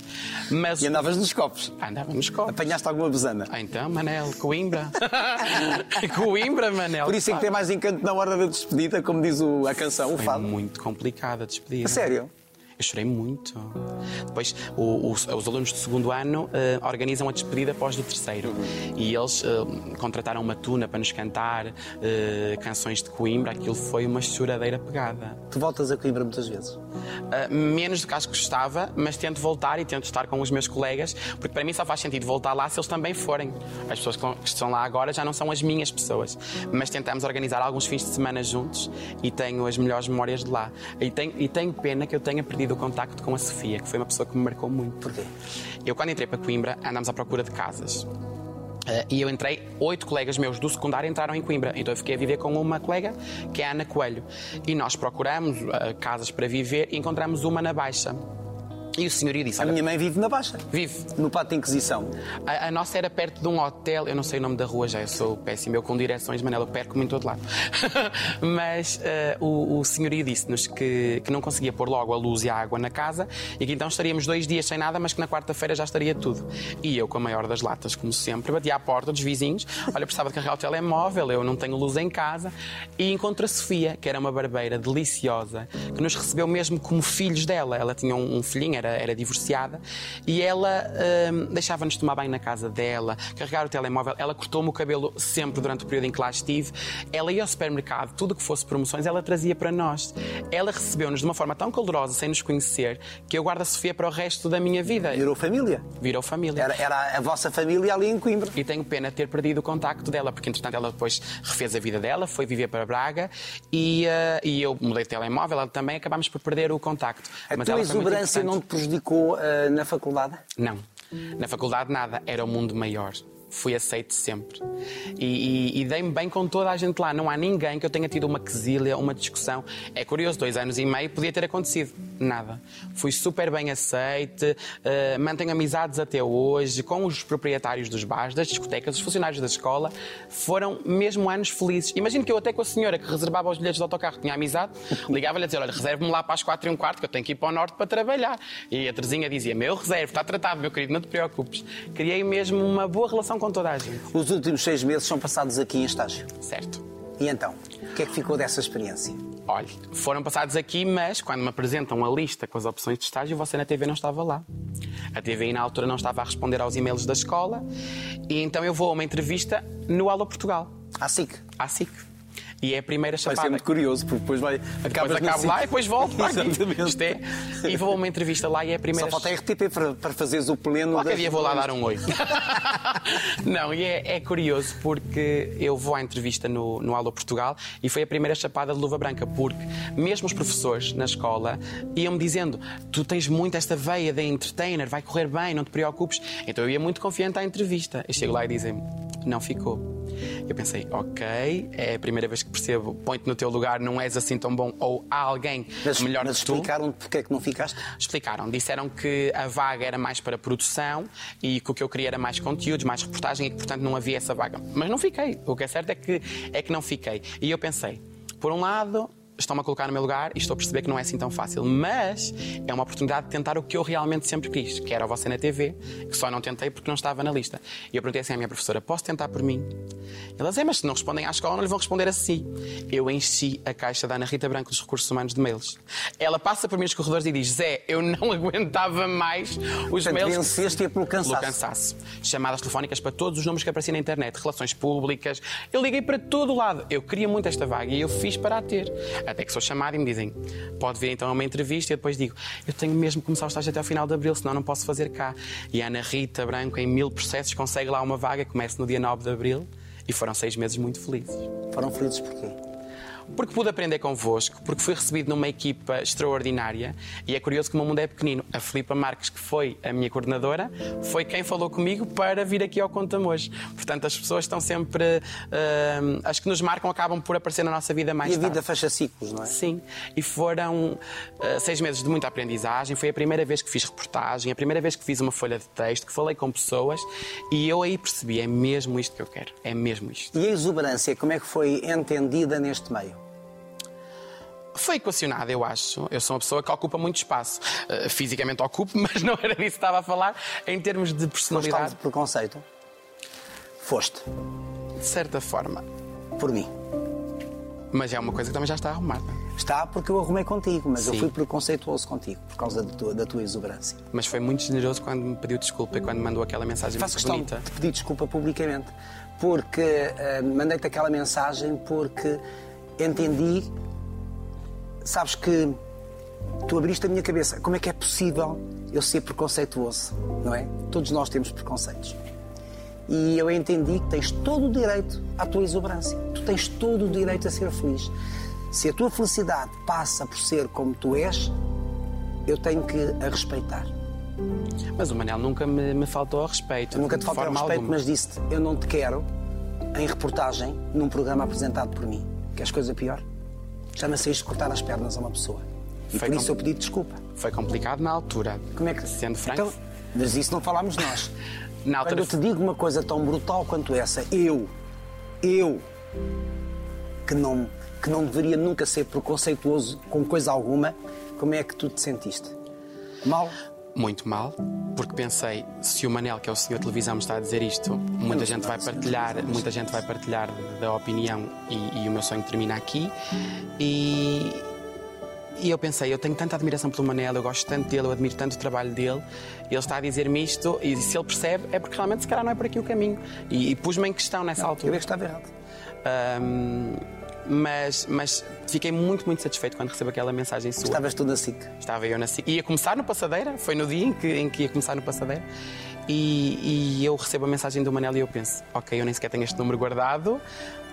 B: Mas
A: E andavas nos copos.
B: andava nos copos.
A: Apanhaste alguma besana.
B: Ah, então, Manel, Coimbra. <laughs> Coimbra, Manel.
A: Por isso é que tem mais encanto na hora da despedida, como diz o- a canção, o
B: Foi
A: fado.
B: muito complicada a despedida.
A: A sério?
B: Eu chorei muito. Depois, o- os, os alunos do segundo ano eh, organizam a despedida após do terceiro. E eles eh, contrataram uma tuna para nos cantar eh, canções de Coimbra. Aquilo foi uma choradeira pegada.
A: Tu voltas a Coimbra muitas vezes.
B: Uh, menos do que acho que gostava, mas tento voltar e tento estar com os meus colegas, porque para mim só faz sentido voltar lá se eles também forem. As pessoas que que estão lá agora já não são as minhas pessoas, mas tentamos organizar alguns fins de semana juntos e tenho as melhores memórias de lá. E tenho, e tenho pena que eu tenha perdido o contacto com a Sofia, que foi uma pessoa que me marcou muito.
A: Porquê?
B: Eu, quando entrei para Coimbra, andámos à procura de casas. Eh, e eu entrei, oito colegas meus do secundário entraram em Coimbra. Então eu fiquei a viver com uma colega, que é a Ana Coelho. E nós procuramos eh, casas para viver e encontramos uma na Baixa. E o senhorio disse:
A: A minha mãe vive na Baixa,
B: vive.
A: no Pátio da Inquisição.
B: A, a nossa era perto de um hotel, eu não sei o nome da rua já, eu sou péssimo, eu com direções, Manela, eu perco-me em todo lado. <laughs> Mas eh, o, o senhorio disse-nos que, que não conseguia pôr logo a luz e a água na casa e que então estaríamos dois dias sem nada, mas que na quarta-feira já estaria tudo. E eu, com a maior das latas, como sempre, bati à porta dos vizinhos, olha, precisava de carregar o telemóvel, eu não tenho luz em casa, e encontro a Sofia, que era uma barbeira deliciosa, que nos recebeu mesmo como filhos dela. Ela tinha um, um filhinho, era, era divorciada, e ela hum, deixava-nos tomar banho na casa dela, carregar o telemóvel. Ela cortou-me o cabelo sempre durante o período em que lá estive. Ela ia ao supermercado, tudo que fosse promoções, ela trazia para nós. Ela recebeu-nos de uma forma tão calorosa, sem nos conhecer, que eu guardo a Sofia para o resto da minha vida.
A: Virou família.
B: Virou família.
A: Era, era a vossa família ali em Coimbra.
B: E tenho pena de ter perdido o contacto dela, porque entretanto ela depois refez a vida dela, foi viver para Braga e, eh, e eu mudei de telemóvel, ela também acabámos por perder o contacto.
A: A
B: Mas
A: tua exuberância não te prejudicou ah, na faculdade?
B: Não. Na faculdade nada, era o mundo maior. Fui aceito sempre. E, e- e dei-me bem com toda a gente lá. Não há ninguém que eu tenha tido uma quesilha, uma discussão. É curioso, dois anos e meio podia ter acontecido. Nada. Fui super bem aceite, eh, mantenho amizades até hoje, com os proprietários dos bares, das discotecas, os funcionários da escola. Foram mesmo anos felizes. Imagino que eu até com a senhora que reservava os bilhetes de autocarro tinha amizade, <laughs> ligava-lhe a dizer, olha, reserve-me lá para as quatro e um quarto que eu tenho que ir para o norte para trabalhar. E a Terezinha dizia, meu reserve, está tratado, meu querido, não te preocupes. criei mesmo uma boa relação com toda a gente.
A: Os últimos seis meses são passados aqui em estágio.
B: Certo.
A: E então, o que é que ficou dessa experiência?
B: Olha, foram passados aqui, mas quando me apresentam a lista com as opções de estágio, você na TV não estava lá. A TVI na altura não estava a responder aos e-mails da escola e então eu vou a uma entrevista no Alô Portugal,
A: À SIC.
B: à SIC. E é a primeira
A: Vai
B: chapada.
A: ser muito curioso, porque depois vai.
B: Depois
A: acabas na
B: acabo lá e depois volto. <laughs>
A: Exatamente.
B: Isto é. E vou a uma entrevista lá e é a primeira
A: Só falta a RTP para, para fazeres o pleno.
B: Qualquer dia vou lá dar um oi. <laughs> Não, e é, é curioso porque eu vou à entrevista no, no Alô Portugal e foi a primeira chapada de luva branca, porque mesmo os professores na escola iam-me dizendo: tu tens muito esta veia de entertainer, vai correr bem, não te preocupes. Então eu ia muito confiante à entrevista. E chego lá e dizem não ficou. Eu pensei, ok, é a primeira vez que percebo, põe-te no teu lugar, não és assim tão bom, ou há alguém
A: Mas,
B: melhor
A: mas
B: que tu.
A: explicaram porque é que não ficaste?
B: Explicaram, disseram que a vaga era mais para produção e que o que eu queria era mais conteúdos, mais reportagem e que, portanto, não havia essa vaga. Mas não fiquei. O que é certo é que, é que não fiquei. E eu pensei, por um lado, estão-me a colocar no meu lugar e estou a perceber que não é assim tão fácil. Mas é uma oportunidade de tentar o que eu realmente sempre quis, que era você na TV, que só não tentei porque não estava na lista. E eu perguntei assim à minha professora: posso tentar por mim? Ela disse: mas se não respondem à escola, não lhe vão responder assim. Eu enchi a caixa da Ana Rita Branco dos Recursos Humanos de mails. Ela passa por mim nos corredores e diz: Zé, eu não <laughs> aguentava mais os
A: Portanto,
B: mails.
A: venceste-a pelo cansaço.
B: Pelo cansaço. Chamadas telefónicas para todos os números que apareciam na internet, relações públicas. Eu liguei para todo o lado. Eu queria muito esta vaga e eu fiz para a ter. Até que sou chamado e me dizem: pode vir então a uma entrevista. E eu depois digo: eu tenho mesmo que começar o estágio até ao final de abril, senão não posso fazer cá. E a Ana Rita Branco, em mil processos, consegue lá uma vaga, começa no dia 9 de abril. E foram seis meses muito felizes.
A: Foram felizes porquê?
B: Porque pude aprender convosco, porque fui recebido numa equipa extraordinária e é curioso que o meu mundo é pequenino. A Filipa Marques, que foi a minha coordenadora, foi quem falou comigo para vir aqui ao Conta hoje. Portanto, as pessoas estão sempre. ah, as que nos marcam acabam por aparecer na nossa vida mais
A: E a
B: tarde.
A: vida fecha ciclos, não é?
B: Sim, e foram ah, seis meses de muita aprendizagem. Foi a primeira vez que fiz reportagem, a primeira vez que fiz uma folha de texto, que falei com pessoas e eu aí percebi: é mesmo isto que eu quero, é mesmo isto.
A: E a exuberância, como é que foi entendida neste meio?
B: Foi equacionada, eu acho. Eu sou uma pessoa que ocupa muito espaço. Uh, fisicamente ocupo, <laughs> mas não era disso que estava a falar. Em termos de
A: Foste
B: personalidade,
A: de preconceito? Foste,
B: de certa forma.
A: por mim.
B: Mas é uma coisa que também já está arrumada.
A: Está porque eu arrumei contigo, mas eu
B: Sim.
A: fui preconceituoso contigo por causa da tua, da tua exuberância.
B: Mas foi muito generoso quando me pediu desculpa e quando me mandou aquela mensagem
A: Faço
B: muito bonita.
A: de pedir desculpa publicamente, porque eh, mandei-te aquela mensagem porque entendi, sabes que tu abriste a minha cabeça. Como é que é possível eu ser preconceituoso, não é? Todos nós temos preconceitos. E eu entendi que tens todo o direito à tua exuberância. Tu tens todo o direito a ser feliz. Se a tua felicidade passa por ser como tu és, eu tenho que a respeitar.
B: Mas o Manel nunca me, me faltou ao respeito.
A: Eu nunca te
B: de
A: faltei ao respeito,
B: alguma.
A: mas disse-te: eu não te quero em reportagem num programa apresentado por mim. Queres coisa pior? Chama-se isto de cortar as pernas a uma pessoa. E
B: Foi
A: por isso eu pedi desculpa.
B: Foi complicado na altura.
A: Como é que.
B: Sendo franco,
A: Então, mas isso não falámos nós. <laughs>
B: na
A: Quando
B: altura
A: eu te digo uma coisa tão brutal quanto essa, eu, eu, que não, que não deveria nunca ser preconceituoso com coisa alguma, como é que tu te sentiste? Mal?
B: Muito mal, porque pensei, se o Manel, que é o senhor de televisão, me está a dizer isto, muita gente vai partilhar, muita gente vai partilhar da opinião e, e o meu sonho termina aqui. E, e eu pensei, eu tenho tanta admiração pelo Manel, eu gosto tanto dele, eu admiro tanto o trabalho dele, ele está a dizer-me isto, e se ele percebe, é porque realmente se calhar não é por aqui o caminho. E, e pus-me em questão nessa
A: Eu
B: altura.
A: que estava errado.
B: Ahm, mas, mas fiquei muito, muito satisfeito quando recebo aquela mensagem sua.
A: Estavas tu na SIC.
B: Estava eu na SIC. Ia começar no Passadeira, foi no dia em que, em que ia começar no Passadeira. E, e eu recebo a mensagem do Manel e eu penso, ok, eu nem sequer tenho este número guardado.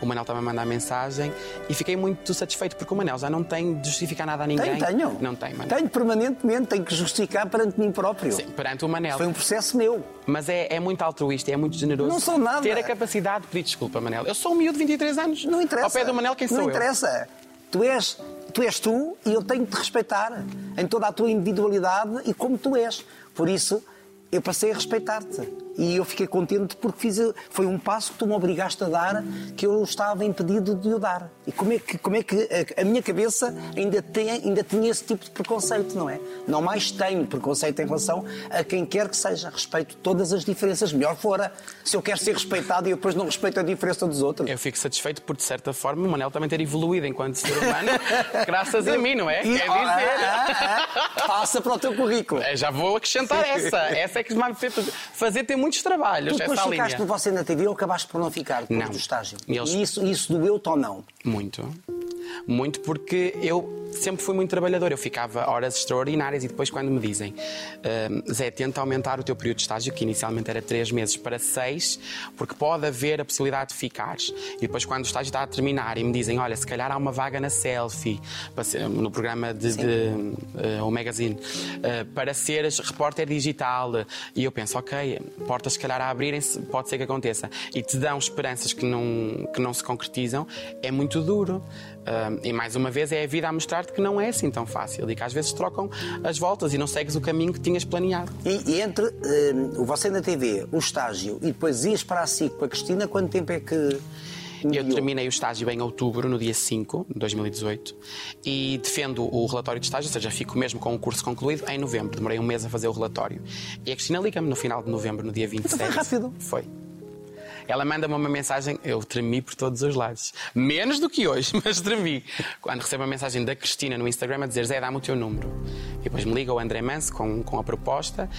B: O Manel estava a mandar mensagem e fiquei muito satisfeito porque o Manel já não tem de justificar nada a ninguém.
A: Tenho, tenho.
B: Não tem, Manel.
A: Tenho permanentemente, tenho que justificar perante mim próprio.
B: Sim, perante o Manel.
A: Foi um processo meu.
B: Mas é, é muito altruísta, é muito generoso.
A: Não sou nada.
B: Ter a capacidade de pedir desculpa, Manel. Eu sou um miúdo de 23 anos.
A: Não interessa.
B: Ao pé do Manel, quem
A: Não
B: sou eu?
A: interessa. Tu és, tu és tu e eu tenho de te respeitar em toda a tua individualidade e como tu és. Por isso, eu passei a respeitar-te. E eu fiquei contente porque fiz, foi um passo que tu me obrigaste a dar que eu estava impedido de o dar. E como é que, como é que a, a minha cabeça ainda, tem, ainda tinha esse tipo de preconceito, não é? Não mais tenho preconceito em relação a quem quer que seja. Respeito todas as diferenças. Melhor fora se eu quero ser respeitado e eu depois não respeito a diferença dos outros.
B: Eu fico satisfeito por, de certa forma, o Manel também ter evoluído enquanto ser humano, <laughs> graças a mim, não é? Quer
A: ah,
B: dizer.
A: ah, ah, Passa para o teu currículo.
B: É, Já vou acrescentar <laughs> essa. Essa é que vai fazer, fazer ter muitos trabalhos,
A: Tu depois ficaste
B: linha.
A: no Você na TV ou acabaste por não ficar depois
B: Não.
A: do estágio?
B: Eles-
A: E isso, isso doeu-te ou não?
B: Muito. Muito porque eu sempre fui muito trabalhador. Eu ficava horas extraordinárias e depois, quando me dizem "Ah, Zé, tenta aumentar o teu período de estágio, que inicialmente era três meses, para seis, porque pode haver a possibilidade de ficares. E depois, quando o estágio está a terminar e me dizem: Olha, se calhar há uma vaga na selfie, ser- no programa de, de, eh, o Magazine, eh, para seres repórter digital. E eu penso: Ok, portas se calhar a abrirem-se, pode ser que aconteça. E te dão esperanças que não, que não se concretizam, é muito duro. Ah, e mais uma vez é a vida a mostrar-te que não é assim tão fácil e que às vezes trocam as voltas e não segues o caminho que tinhas planeado.
A: E, e entre o Você na TV, o estágio e depois ias para a SIC com a Cristina, quanto tempo é que.
B: Eu terminei o estágio em outubro, no dia 5 de 2018, e defendo o relatório de estágio, ou seja, fico mesmo com o curso concluído em novembro. Demorei um mês a fazer o relatório. E a Cristina liga-me no final de novembro, no dia 27.
A: Então foi rápido.
B: Foi. Ela manda-me uma mensagem, eu tremi por todos os lados. Menos do que hoje, <laughs> mas tremi. Quando recebo uma mensagem da Cristina no Instagram a dizer Zé, dá-me o teu número. E depois me liga o André Manso com, com a proposta.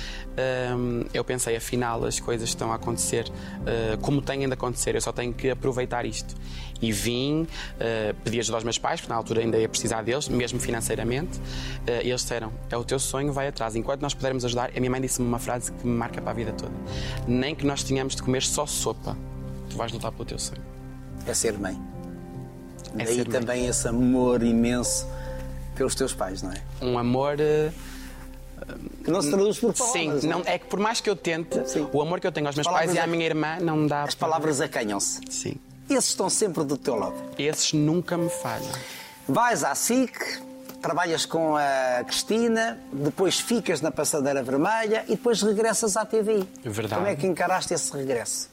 B: Hum, eu pensei, afinal, as coisas estão a acontecer uh, como têm de acontecer, eu só tenho que aproveitar isto. E vim, uh, pedi ajuda aos meus pais, porque na altura ainda ia precisar deles, mesmo financeiramente. Uh, e eles disseram: é o teu sonho, vai atrás. Enquanto nós pudermos ajudar, a minha mãe disse-me uma frase que me marca para a vida toda: nem que nós tenhamos de comer só sopa, tu vais lutar pelo teu sonho.
A: É ser mãe.
B: É
A: Daí
B: ser mãe.
A: também esse amor imenso pelos teus pais, não é?
B: Um amor. uh,
A: Que não se traduz por
B: Sim,
A: palavras.
B: não,
A: não é?
B: é que por mais que eu tente,
A: Sim.
B: o amor que eu tenho aos meus
A: palavras
B: pais e à
A: é-
B: minha irmã não me dá.
A: As palavras acanham-se.
B: Sim.
A: Esses estão sempre do teu lado.
B: Esses nunca me falham.
A: Vais à SIC, trabalhas com a Cristina, depois ficas na Passadeira Vermelha e depois regressas à TVI.
B: Verdade.
A: Como é que encaraste esse regresso?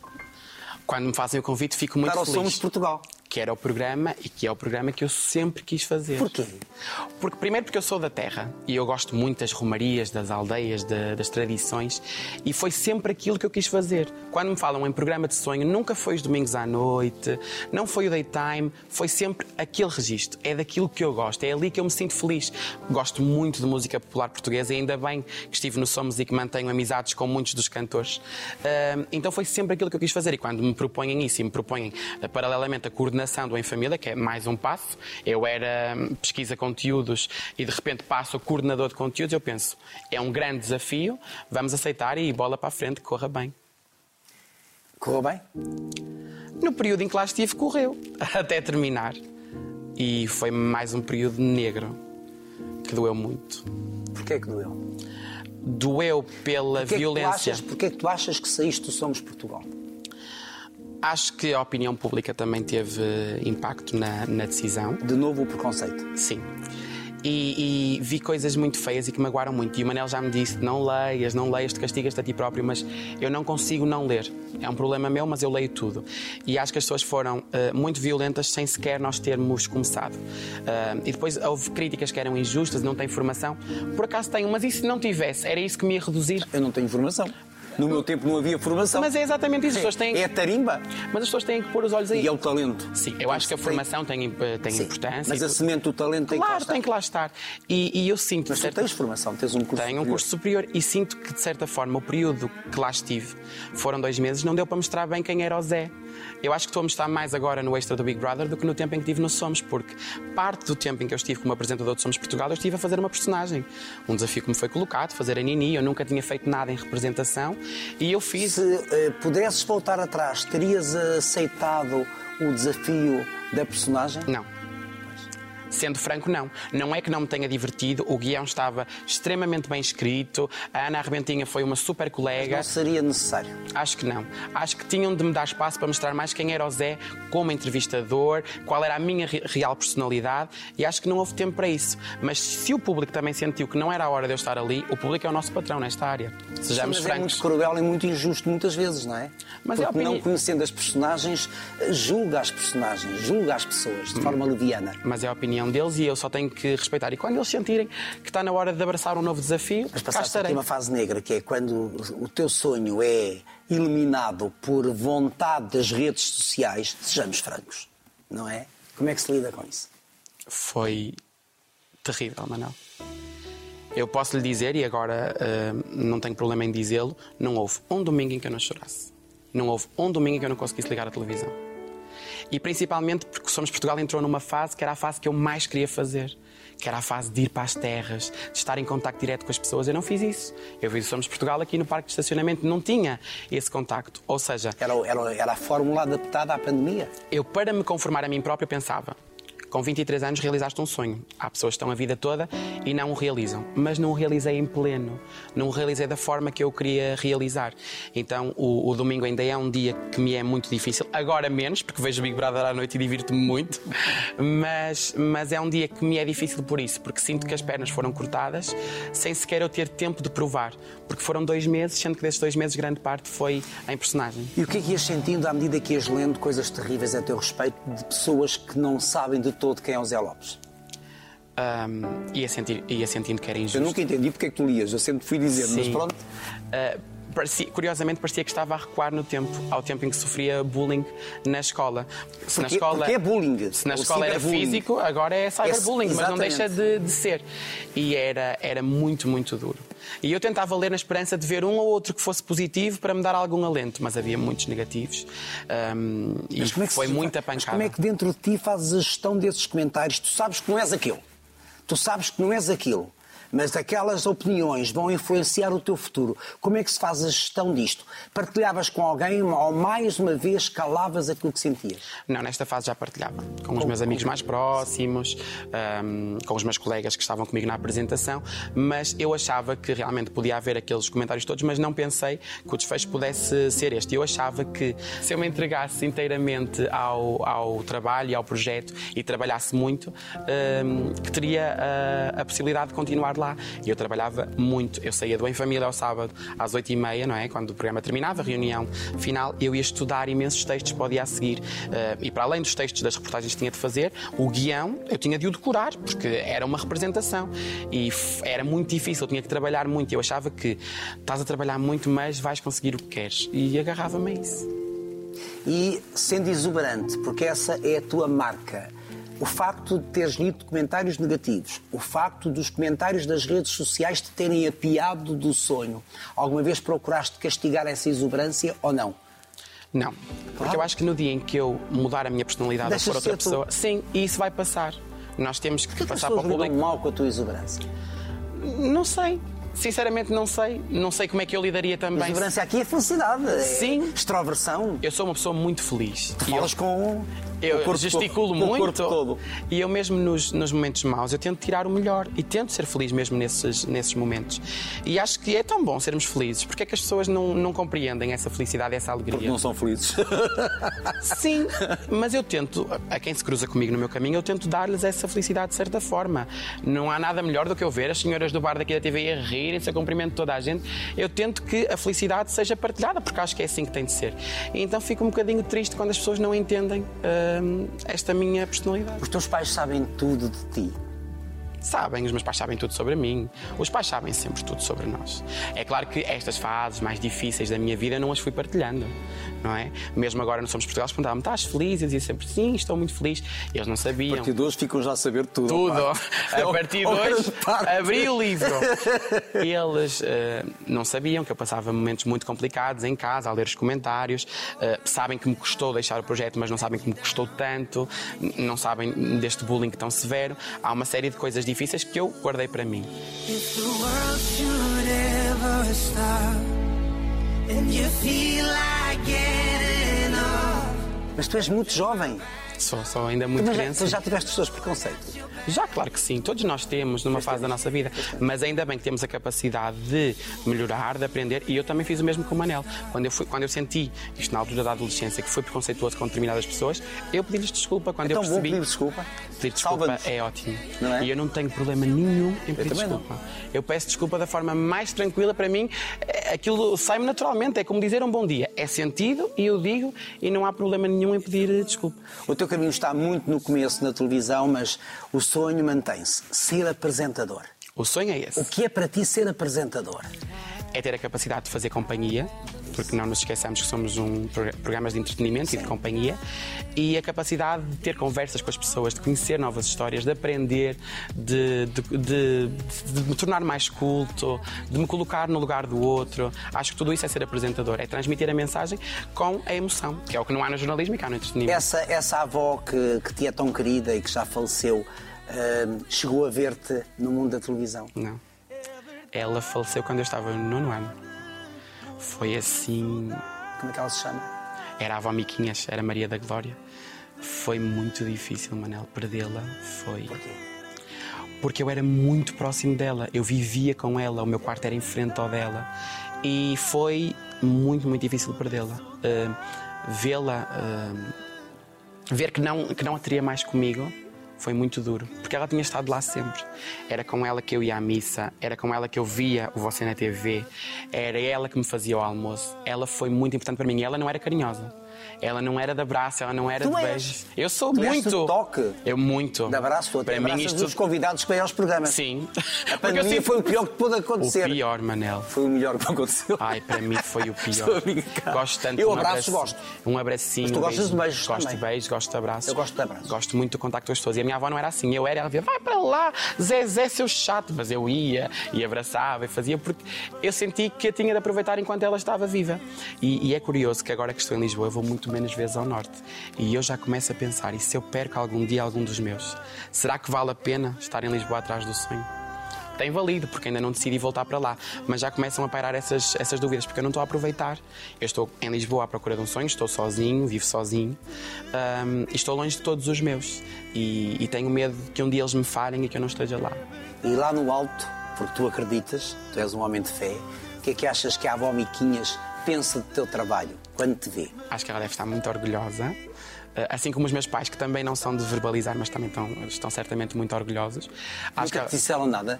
B: Quando me fazem o convite, fico muito
A: o
B: feliz.
A: Somos Portugal.
B: Que era o programa e que é o programa que eu sempre quis fazer.
A: Porquê?
B: Porque, primeiro, porque eu sou da terra e eu gosto muito das romarias, das aldeias, da- das tradições e foi sempre aquilo que eu quis fazer. Quando me falam em programa de sonho, nunca foi os domingos à noite, não foi o daytime, foi sempre aquele registro. É daquilo que eu gosto, é ali que eu me sinto feliz. Gosto muito de música popular portuguesa e ainda bem que estive no Somos e que mantenho amizades com muitos dos cantores. Ah, então foi sempre aquilo que eu quis fazer e quando me propõem isso e me propõem ah, paralelamente a coordenação do Em Família, que é mais um passo, eu era hum, pesquisa conteúdos e de repente passo a coordenador de conteúdos, eu penso, é um grande desafio, vamos aceitar e bola para a frente, corra bem.
A: Correu bem?
B: No período em que lá estive, correu, <laughs> até terminar. E foi mais um período negro, que doeu muito.
A: Porquê que doeu?
B: Doeu pela
A: Porquê é que tu
B: violência.
A: achas, porquê que tu achas que saíste do Somos Portugal?
B: Acho que a opinião pública também teve impacto na, na decisão.
A: De novo o preconceito.
B: Sim. E, e vi coisas muito feias e que magoaram muito. E o Manel já me disse: não leias, não leias, te castigas-te a ti próprio, mas eu não consigo não ler. É um problema meu, mas eu leio tudo. E acho que as pessoas foram eh, muito violentas sem sequer nós termos começado. Ah, e depois houve críticas que eram injustas, não tem informação. Por acaso tenho, mas e se não tivesse? Era isso que me ia reduzir.
A: Eu não tenho formação. No meu tempo não havia formação.
B: Mas é exatamente isso. As pessoas têm,
A: É a tarimba
B: mas as pessoas têm que pôr os olhos aí.
A: e é o talento.
B: Sim, eu acho que a formação tem, tem
A: Sim.
B: importância.
A: Mas a semente do talento tem que lá
B: Claro,
A: estar.
B: tem que lá estar. E, e eu sinto.
A: Mas
B: de
A: tu
B: certa-
A: tens formação, tens um curso
B: Tenho um
A: superior.
B: curso superior e sinto que, de certa forma, o período que lá estive, foram dois meses, não deu para mostrar bem quem era o Zé. Eu acho que estou a mostrar mais agora no extra do Big Brother do que no tempo em que estive no Somos, porque parte do tempo em que eu estive como apresentador de Somos Portugal, eu estive a fazer uma personagem. Um desafio que me foi colocado, fazer a Nini, eu nunca tinha feito nada em representação e eu fiz.
A: Se eh, pudesses voltar atrás, terias aceitado o desafio da personagem?
B: Não. Sendo franco, não. Não é que não me tenha divertido, o guião estava extremamente bem escrito, a Ana Arbentinha foi uma super colega.
A: Não seria necessário.
B: Acho que não. Acho que tinham de me dar espaço para mostrar mais quem era o Zé como entrevistador, qual era a minha re- real personalidade e acho que não houve tempo para isso. Mas se o público também sentiu que não era a hora de eu estar ali, o público é o nosso patrão nesta área. Sejamos
A: Mas é
B: francos.
A: muito cruel e muito injusto muitas vezes, não é?
B: Mas é
A: Porque não
B: opini-
A: conhecendo as personagens, julga as personagens, julga as pessoas de forma leviana.
B: Mas é a opinião deles e eu só tenho que respeitar. E quando eles sentirem que está na hora de abraçar um novo desafio,
A: Mas passaste aqui uma fase negra, que é quando o teu sonho é eliminado por vontade das redes sociais, sejamos francos, não é? Como é que se lida com isso?
B: Foi terrível, Manel. Eu posso lhe dizer, e agora ah, não tenho problema em dizê-lo, não houve um domingo em que eu não chorasse. Não houve um domingo em que eu não conseguisse ligar a televisão. E principalmente porque Somos Portugal entrou numa fase que era a fase que eu mais queria fazer. Que era a fase de ir para as terras, de estar em contacto direto com as pessoas. Eu não fiz isso. Eu fiz o Somos Portugal aqui no parque de estacionamento. Não tinha esse contacto. Ou seja,
A: Era, era, era a fórmula adaptada à pandemia.
B: eu, para me conformar a mim próprio, pensava: com 23 anos realizaste um sonho. Há pessoas que estão a vida toda e não o realizam, mas não o realizei em pleno, não o realizei da forma que eu queria realizar. Então o, o domingo ainda é um dia que me é muito difícil, agora menos, porque vejo Big Brother à noite e divirto-me muito, mas, mas é um dia que me é difícil por isso, porque sinto que as pernas foram cortadas sem sequer eu ter tempo de provar, porque foram dois meses, sendo que desses dois meses grande parte foi em personagem.
A: E o que é que ias sentindo à medida que ias lendo coisas terríveis a teu respeito de pessoas que não sabem de todo quem é o Zé Lopes?
B: Um, ia, sentir, ia sentindo que era injusto.
A: Eu nunca entendi porque é que tu lias, eu sempre fui dizer, mas
B: Sim.
A: pronto.
B: Uh, parecia- curiosamente, parecia que estava a recuar no tempo, ao tempo em que sofria bullying na escola. Se na
A: Porque-
B: escola,
A: porque é bullying.
B: Se na escola era físico, agora é cyberbullying, mas não deixa de, de ser. E era, era muito, muito duro. E eu tentava ler na esperança de ver um ou outro que fosse positivo para me dar algum alento, mas havia muitos negativos. Um, e
A: Mas é
B: foi
A: se-
B: muita
A: Mas
B: pancada.
A: como é que dentro de ti fazes a gestão desses comentários? Tu sabes que não és aquilo. Tu sabes que não és aquilo. Mas aquelas opiniões vão influenciar o teu futuro. Como é que se faz a gestão disto? Partilhavas com alguém ou mais uma vez calavas aquilo que sentias?
B: Não, nesta fase já partilhava. Com os meus amigos mais próximos, ahm, com os meus colegas que estavam comigo na apresentação, mas eu achava que realmente podia haver aqueles comentários todos, mas não pensei que o desfecho pudesse ser este. Eu achava que se eu me entregasse inteiramente ao, ao trabalho e ao projeto e trabalhasse muito, ahm, que teria a, a possibilidade de continuar lá. E eu trabalhava muito. Eu saía do Em Família ao sábado às 8h30, não é? Quando o programa terminava, reunião final, eu ia estudar imensos textos para o dia a seguir. Eh, e para além dos textos das reportagens que tinha de fazer, o guião eu tinha de o decorar, porque era uma representação. E era muito difícil, eu tinha que trabalhar muito. Eu achava que estás a trabalhar muito, mas vais conseguir o que queres. E agarrava-me a isso.
A: E sendo exuberante, porque essa é a tua marca. O facto de teres lido comentários negativos, o facto dos comentários das redes sociais te terem apiado do sonho, alguma vez procuraste castigar essa exuberância ou não?
B: Não. Porque eu acho que no dia em que eu mudar a minha personalidade
A: Deixas
B: ou for outra
A: ser tu.
B: pessoa, sim, e isso vai passar. Nós temos que
A: que as
B: passar para o público.
A: mal com a tua exuberância?
B: Não sei. Sinceramente, não sei. Não sei como é que eu lidaria também.
A: exuberância aqui é felicidade, é
B: Sim.
A: extroversão.
B: Eu sou uma pessoa muito feliz. Eu-
A: Falas com
B: Eu
A: corpo
B: gesticulo
A: todo,
B: muito e eu mesmo nos, nos momentos maus eu tento tirar o melhor e tento ser feliz mesmo nesses, nesses momentos. E acho que é tão bom sermos felizes. Porque é que as pessoas não, não compreendem essa felicidade essa alegria?
A: Não são felizes. <laughs>
B: Sim, mas eu tento, a quem se cruza comigo no meu caminho, eu tento dar-lhes essa felicidade de certa forma. Não há nada melhor do que eu ver as senhoras do bar daqui da TV a rirem-se, a cumprimento toda a gente. Eu tento que a felicidade seja partilhada, porque acho que é assim que tem de ser. E então fico um bocadinho triste quando as pessoas não entendem hum, esta minha personalidade.
A: Os teus pais sabem tudo de ti.
B: Sabem, os meus pais sabem tudo sobre mim. Os pais sabem sempre tudo sobre nós. É claro que estas fases mais difíceis da minha vida não as fui partilhando, não é? Mesmo agora no Somos Portugal, eles perguntavam-me: estás feliz? Eu dizia sempre: sim, estou muito feliz. E eles não sabiam.
A: A partir de hoje ficam já a saber tudo.
B: Tudo. <laughs> A partir de <laughs> hoje, abri o livro. <laughs> Eles eh, não sabiam que eu passava momentos muito complicados em casa, a ler os comentários. Eh, sabem que me custou deixar o projeto, mas não sabem que me custou tanto. Não sabem deste bullying tão severo. Há uma série de coisas difíceis que eu guardei para mim.
A: Mas tu és muito jovem.
B: Sou, sou ainda muito
A: Mas já,
B: criança.
A: tu já tiveste os teus preconceitos.
B: Já, claro que sim. Todos nós temos numa fase da nossa vida. Mas ainda bem que temos a capacidade de melhorar, de aprender. E eu também fiz o mesmo com o Manel. Quando eu, fui, quando eu senti, isto na altura da adolescência, que foi preconceituoso com determinadas pessoas, eu pedi-lhes desculpa. Quando
A: É
B: eu
A: bom
B: percebi.
A: pedir desculpa.
B: Pedir desculpa é ótimo.
A: Não é?
B: E eu não tenho problema nenhum em pedir
A: não.
B: desculpa. Eu peço desculpa da forma mais tranquila para mim. É, Aquilo sai-me naturalmente. É como dizer um bom dia. É sentido e eu digo e não há problema nenhum em pedir desculpa.
A: O teu caminho está muito no começo na televisão, mas o sonho mantém-se. Ser apresentador.
B: O sonho é esse.
A: O que é para ti ser apresentador?
B: é ter a capacidade de fazer companhia, porque não nos esqueçamos que somos um pro- programas de entretenimento e de companhia, e a capacidade de ter conversas com as pessoas, de conhecer novas histórias, de aprender, de, de, de- de me tornar mais culto, de me colocar no lugar do outro. Acho que tudo isso é ser apresentador, é transmitir a mensagem com a emoção, que é o que não há no jornalismo e que há no entretenimento.
A: Essa, essa avó que, que te é tão querida e que já faleceu, chegou a ver-te no mundo da televisão?
B: Não. Ela faleceu quando eu estava no nono ano. Foi assim.
A: Como é que ela se chama?
B: Era a avó Miquinhas, era Maria da Glória. Foi muito difícil, Manel, perdê-la. Foi.
A: Porquê?
B: Porque eu era muito próximo dela, eu vivia com ela, o meu quarto era em frente ao dela e foi muito, muito difícil perdê-la. Uh, Vê-la, uh, ver que não, que não a teria mais comigo, foi muito duro, porque ela tinha estado lá sempre. Era com ela que eu ia à missa, era com ela que eu via o Você na TV, era ela que me fazia o almoço. Ela foi muito importante para mim e ela não era carinhosa. Ela não era de abraço, ela não era
A: Tu
B: de
A: és.
B: beijos. Eu sou
A: Tu
B: muito.
A: de toque.
B: Eu muito.
A: De abraço, até
B: Para mim isto
A: os convidados que vêm aos programas.
B: Sim.
A: A <laughs> pandemia
B: sinto-
A: foi o pior que pôde
B: O
A: acontecer.
B: pior, Manel.
A: Foi o melhor que aconteceu.
B: Ai, para mim foi o <laughs> pior. Gosto tanto
A: Eu
B: de um abraço-
A: gosto.
B: Um abracinho.
A: Mas tu
B: um
A: gostas de beijos
B: Gosto
A: também.
B: de beijos, gosto de abraços.
A: Eu gosto de abraços.
B: Gosto muito do contacto com as pessoas. E a minha avó não era assim. Eu era, ela via, vai para lá, Zé, Zé, seu chato. Mas eu ia e abraçava e fazia porque eu senti que tinha de aproveitar enquanto ela estava viva. E, e é curioso que agora que estou em Lisboa eu vou muito menos vezes ao norte. E eu já começo a pensar, e se eu perco algum dia algum dos meus? Será que vale a pena estar em Lisboa atrás do sonho? Tem valido, porque ainda não decidi voltar para lá. Mas já começam a pairar essas, essas dúvidas, porque eu não estou a aproveitar. Eu estou em Lisboa à procura de um sonho, estou sozinho, vivo sozinho hum, e estou longe de todos os meus. E, e tenho medo que um dia eles me falhem e que eu não esteja lá.
A: E lá no alto, porque tu acreditas, tu és um homem de fé, o que é que achas que a avó Miquinhas pensa do teu trabalho quando te vê?
B: Acho que ela deve estar muito orgulhosa. eh, Assim como os meus pais, que também não são de verbalizar, mas também estão, estão certamente muito orgulhosos. Acho que
A: Nunca te disseram nada?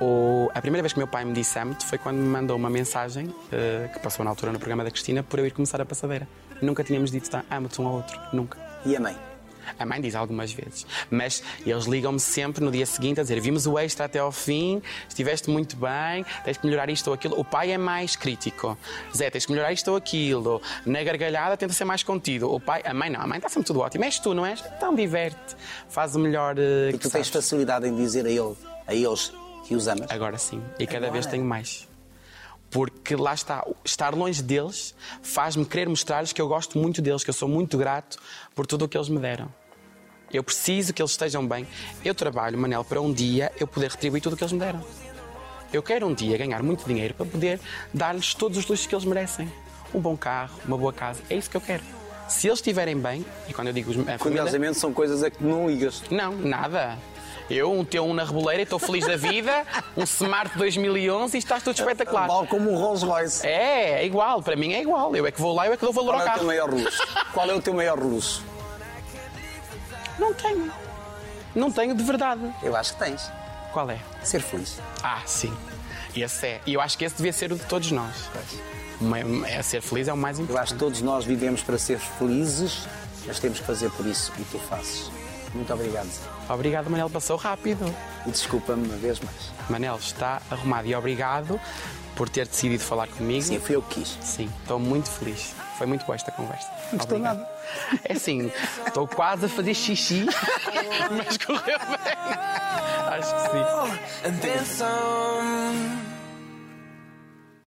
B: O- a primeira vez que meu pai me disse amo-te foi quando me mandou uma mensagem eh, que passou na altura no programa da Cristina por eu ir começar a passadeira. Nunca tínhamos dito tá, amo-te um ao outro. Nunca.
A: E a mãe?
B: A mãe diz algumas vezes. Mas eles ligam-me sempre no dia seguinte a dizer: Vimos o extra até ao fim, estiveste muito bem, tens que melhorar isto ou aquilo. O pai é mais crítico. Zé, tens que melhorar isto ou aquilo. Na gargalhada tenta ser mais contido. O pai, a mãe não, a mãe está sempre tudo ótimo. És tu, não és? Então diverte. Faz o melhor. eh,
A: E
B: que
A: tu tens
B: sabes.
A: facilidade em dizer a, ele, a eles que os amas?
B: Agora sim. E cada
A: Agora?
B: vez tenho mais. Porque lá está, estar longe deles faz-me querer mostrar-lhes que eu gosto muito deles, que eu sou muito grato por tudo o que eles me deram. Eu preciso que eles estejam bem. Eu trabalho, Manel, para um dia eu poder retribuir tudo o que eles me deram. Eu quero um dia ganhar muito dinheiro para poder dar-lhes todos os luxos que eles merecem. Um bom carro, uma boa casa. É isso que eu quero. Se eles estiverem bem, e quando eu digo família.
A: Curiosamente são coisas a que não ligas.
B: Não, nada. Eu, um teu um na reboleira, e estou feliz da vida, um Smart 2011 e estás tudo espetacular.
A: Vale como um Rolls Royce.
B: É, é igual, para mim é igual. Eu é que vou lá, eu é que dou valor
A: Qual
B: ao
A: é o teu
B: carro.
A: maior luxo? Qual é o teu maior luxo?
B: Não tenho. Não tenho de verdade.
A: Eu acho que tens.
B: Qual é?
A: Ser feliz.
B: Ah, sim. Esse é. E eu acho que esse devia ser o de todos nós. Uma- É ser feliz é o mais
A: Eu acho
B: importante.
A: que todos nós vivemos para ser felizes, mas temos que fazer por isso e tu fazes. Muito obrigado.
B: Obrigado, Manel, passou rápido.
A: E desculpa-me uma vez mais.
B: Manel, está arrumado e obrigado por ter decidido falar comigo.
A: Sim, fui eu que quis.
B: Sim, estou muito feliz. Foi muito boa esta conversa.
A: Não nada.
B: É assim, estou quase a fazer xixi, <laughs> mas correu bem. Acho que sim.
C: Some.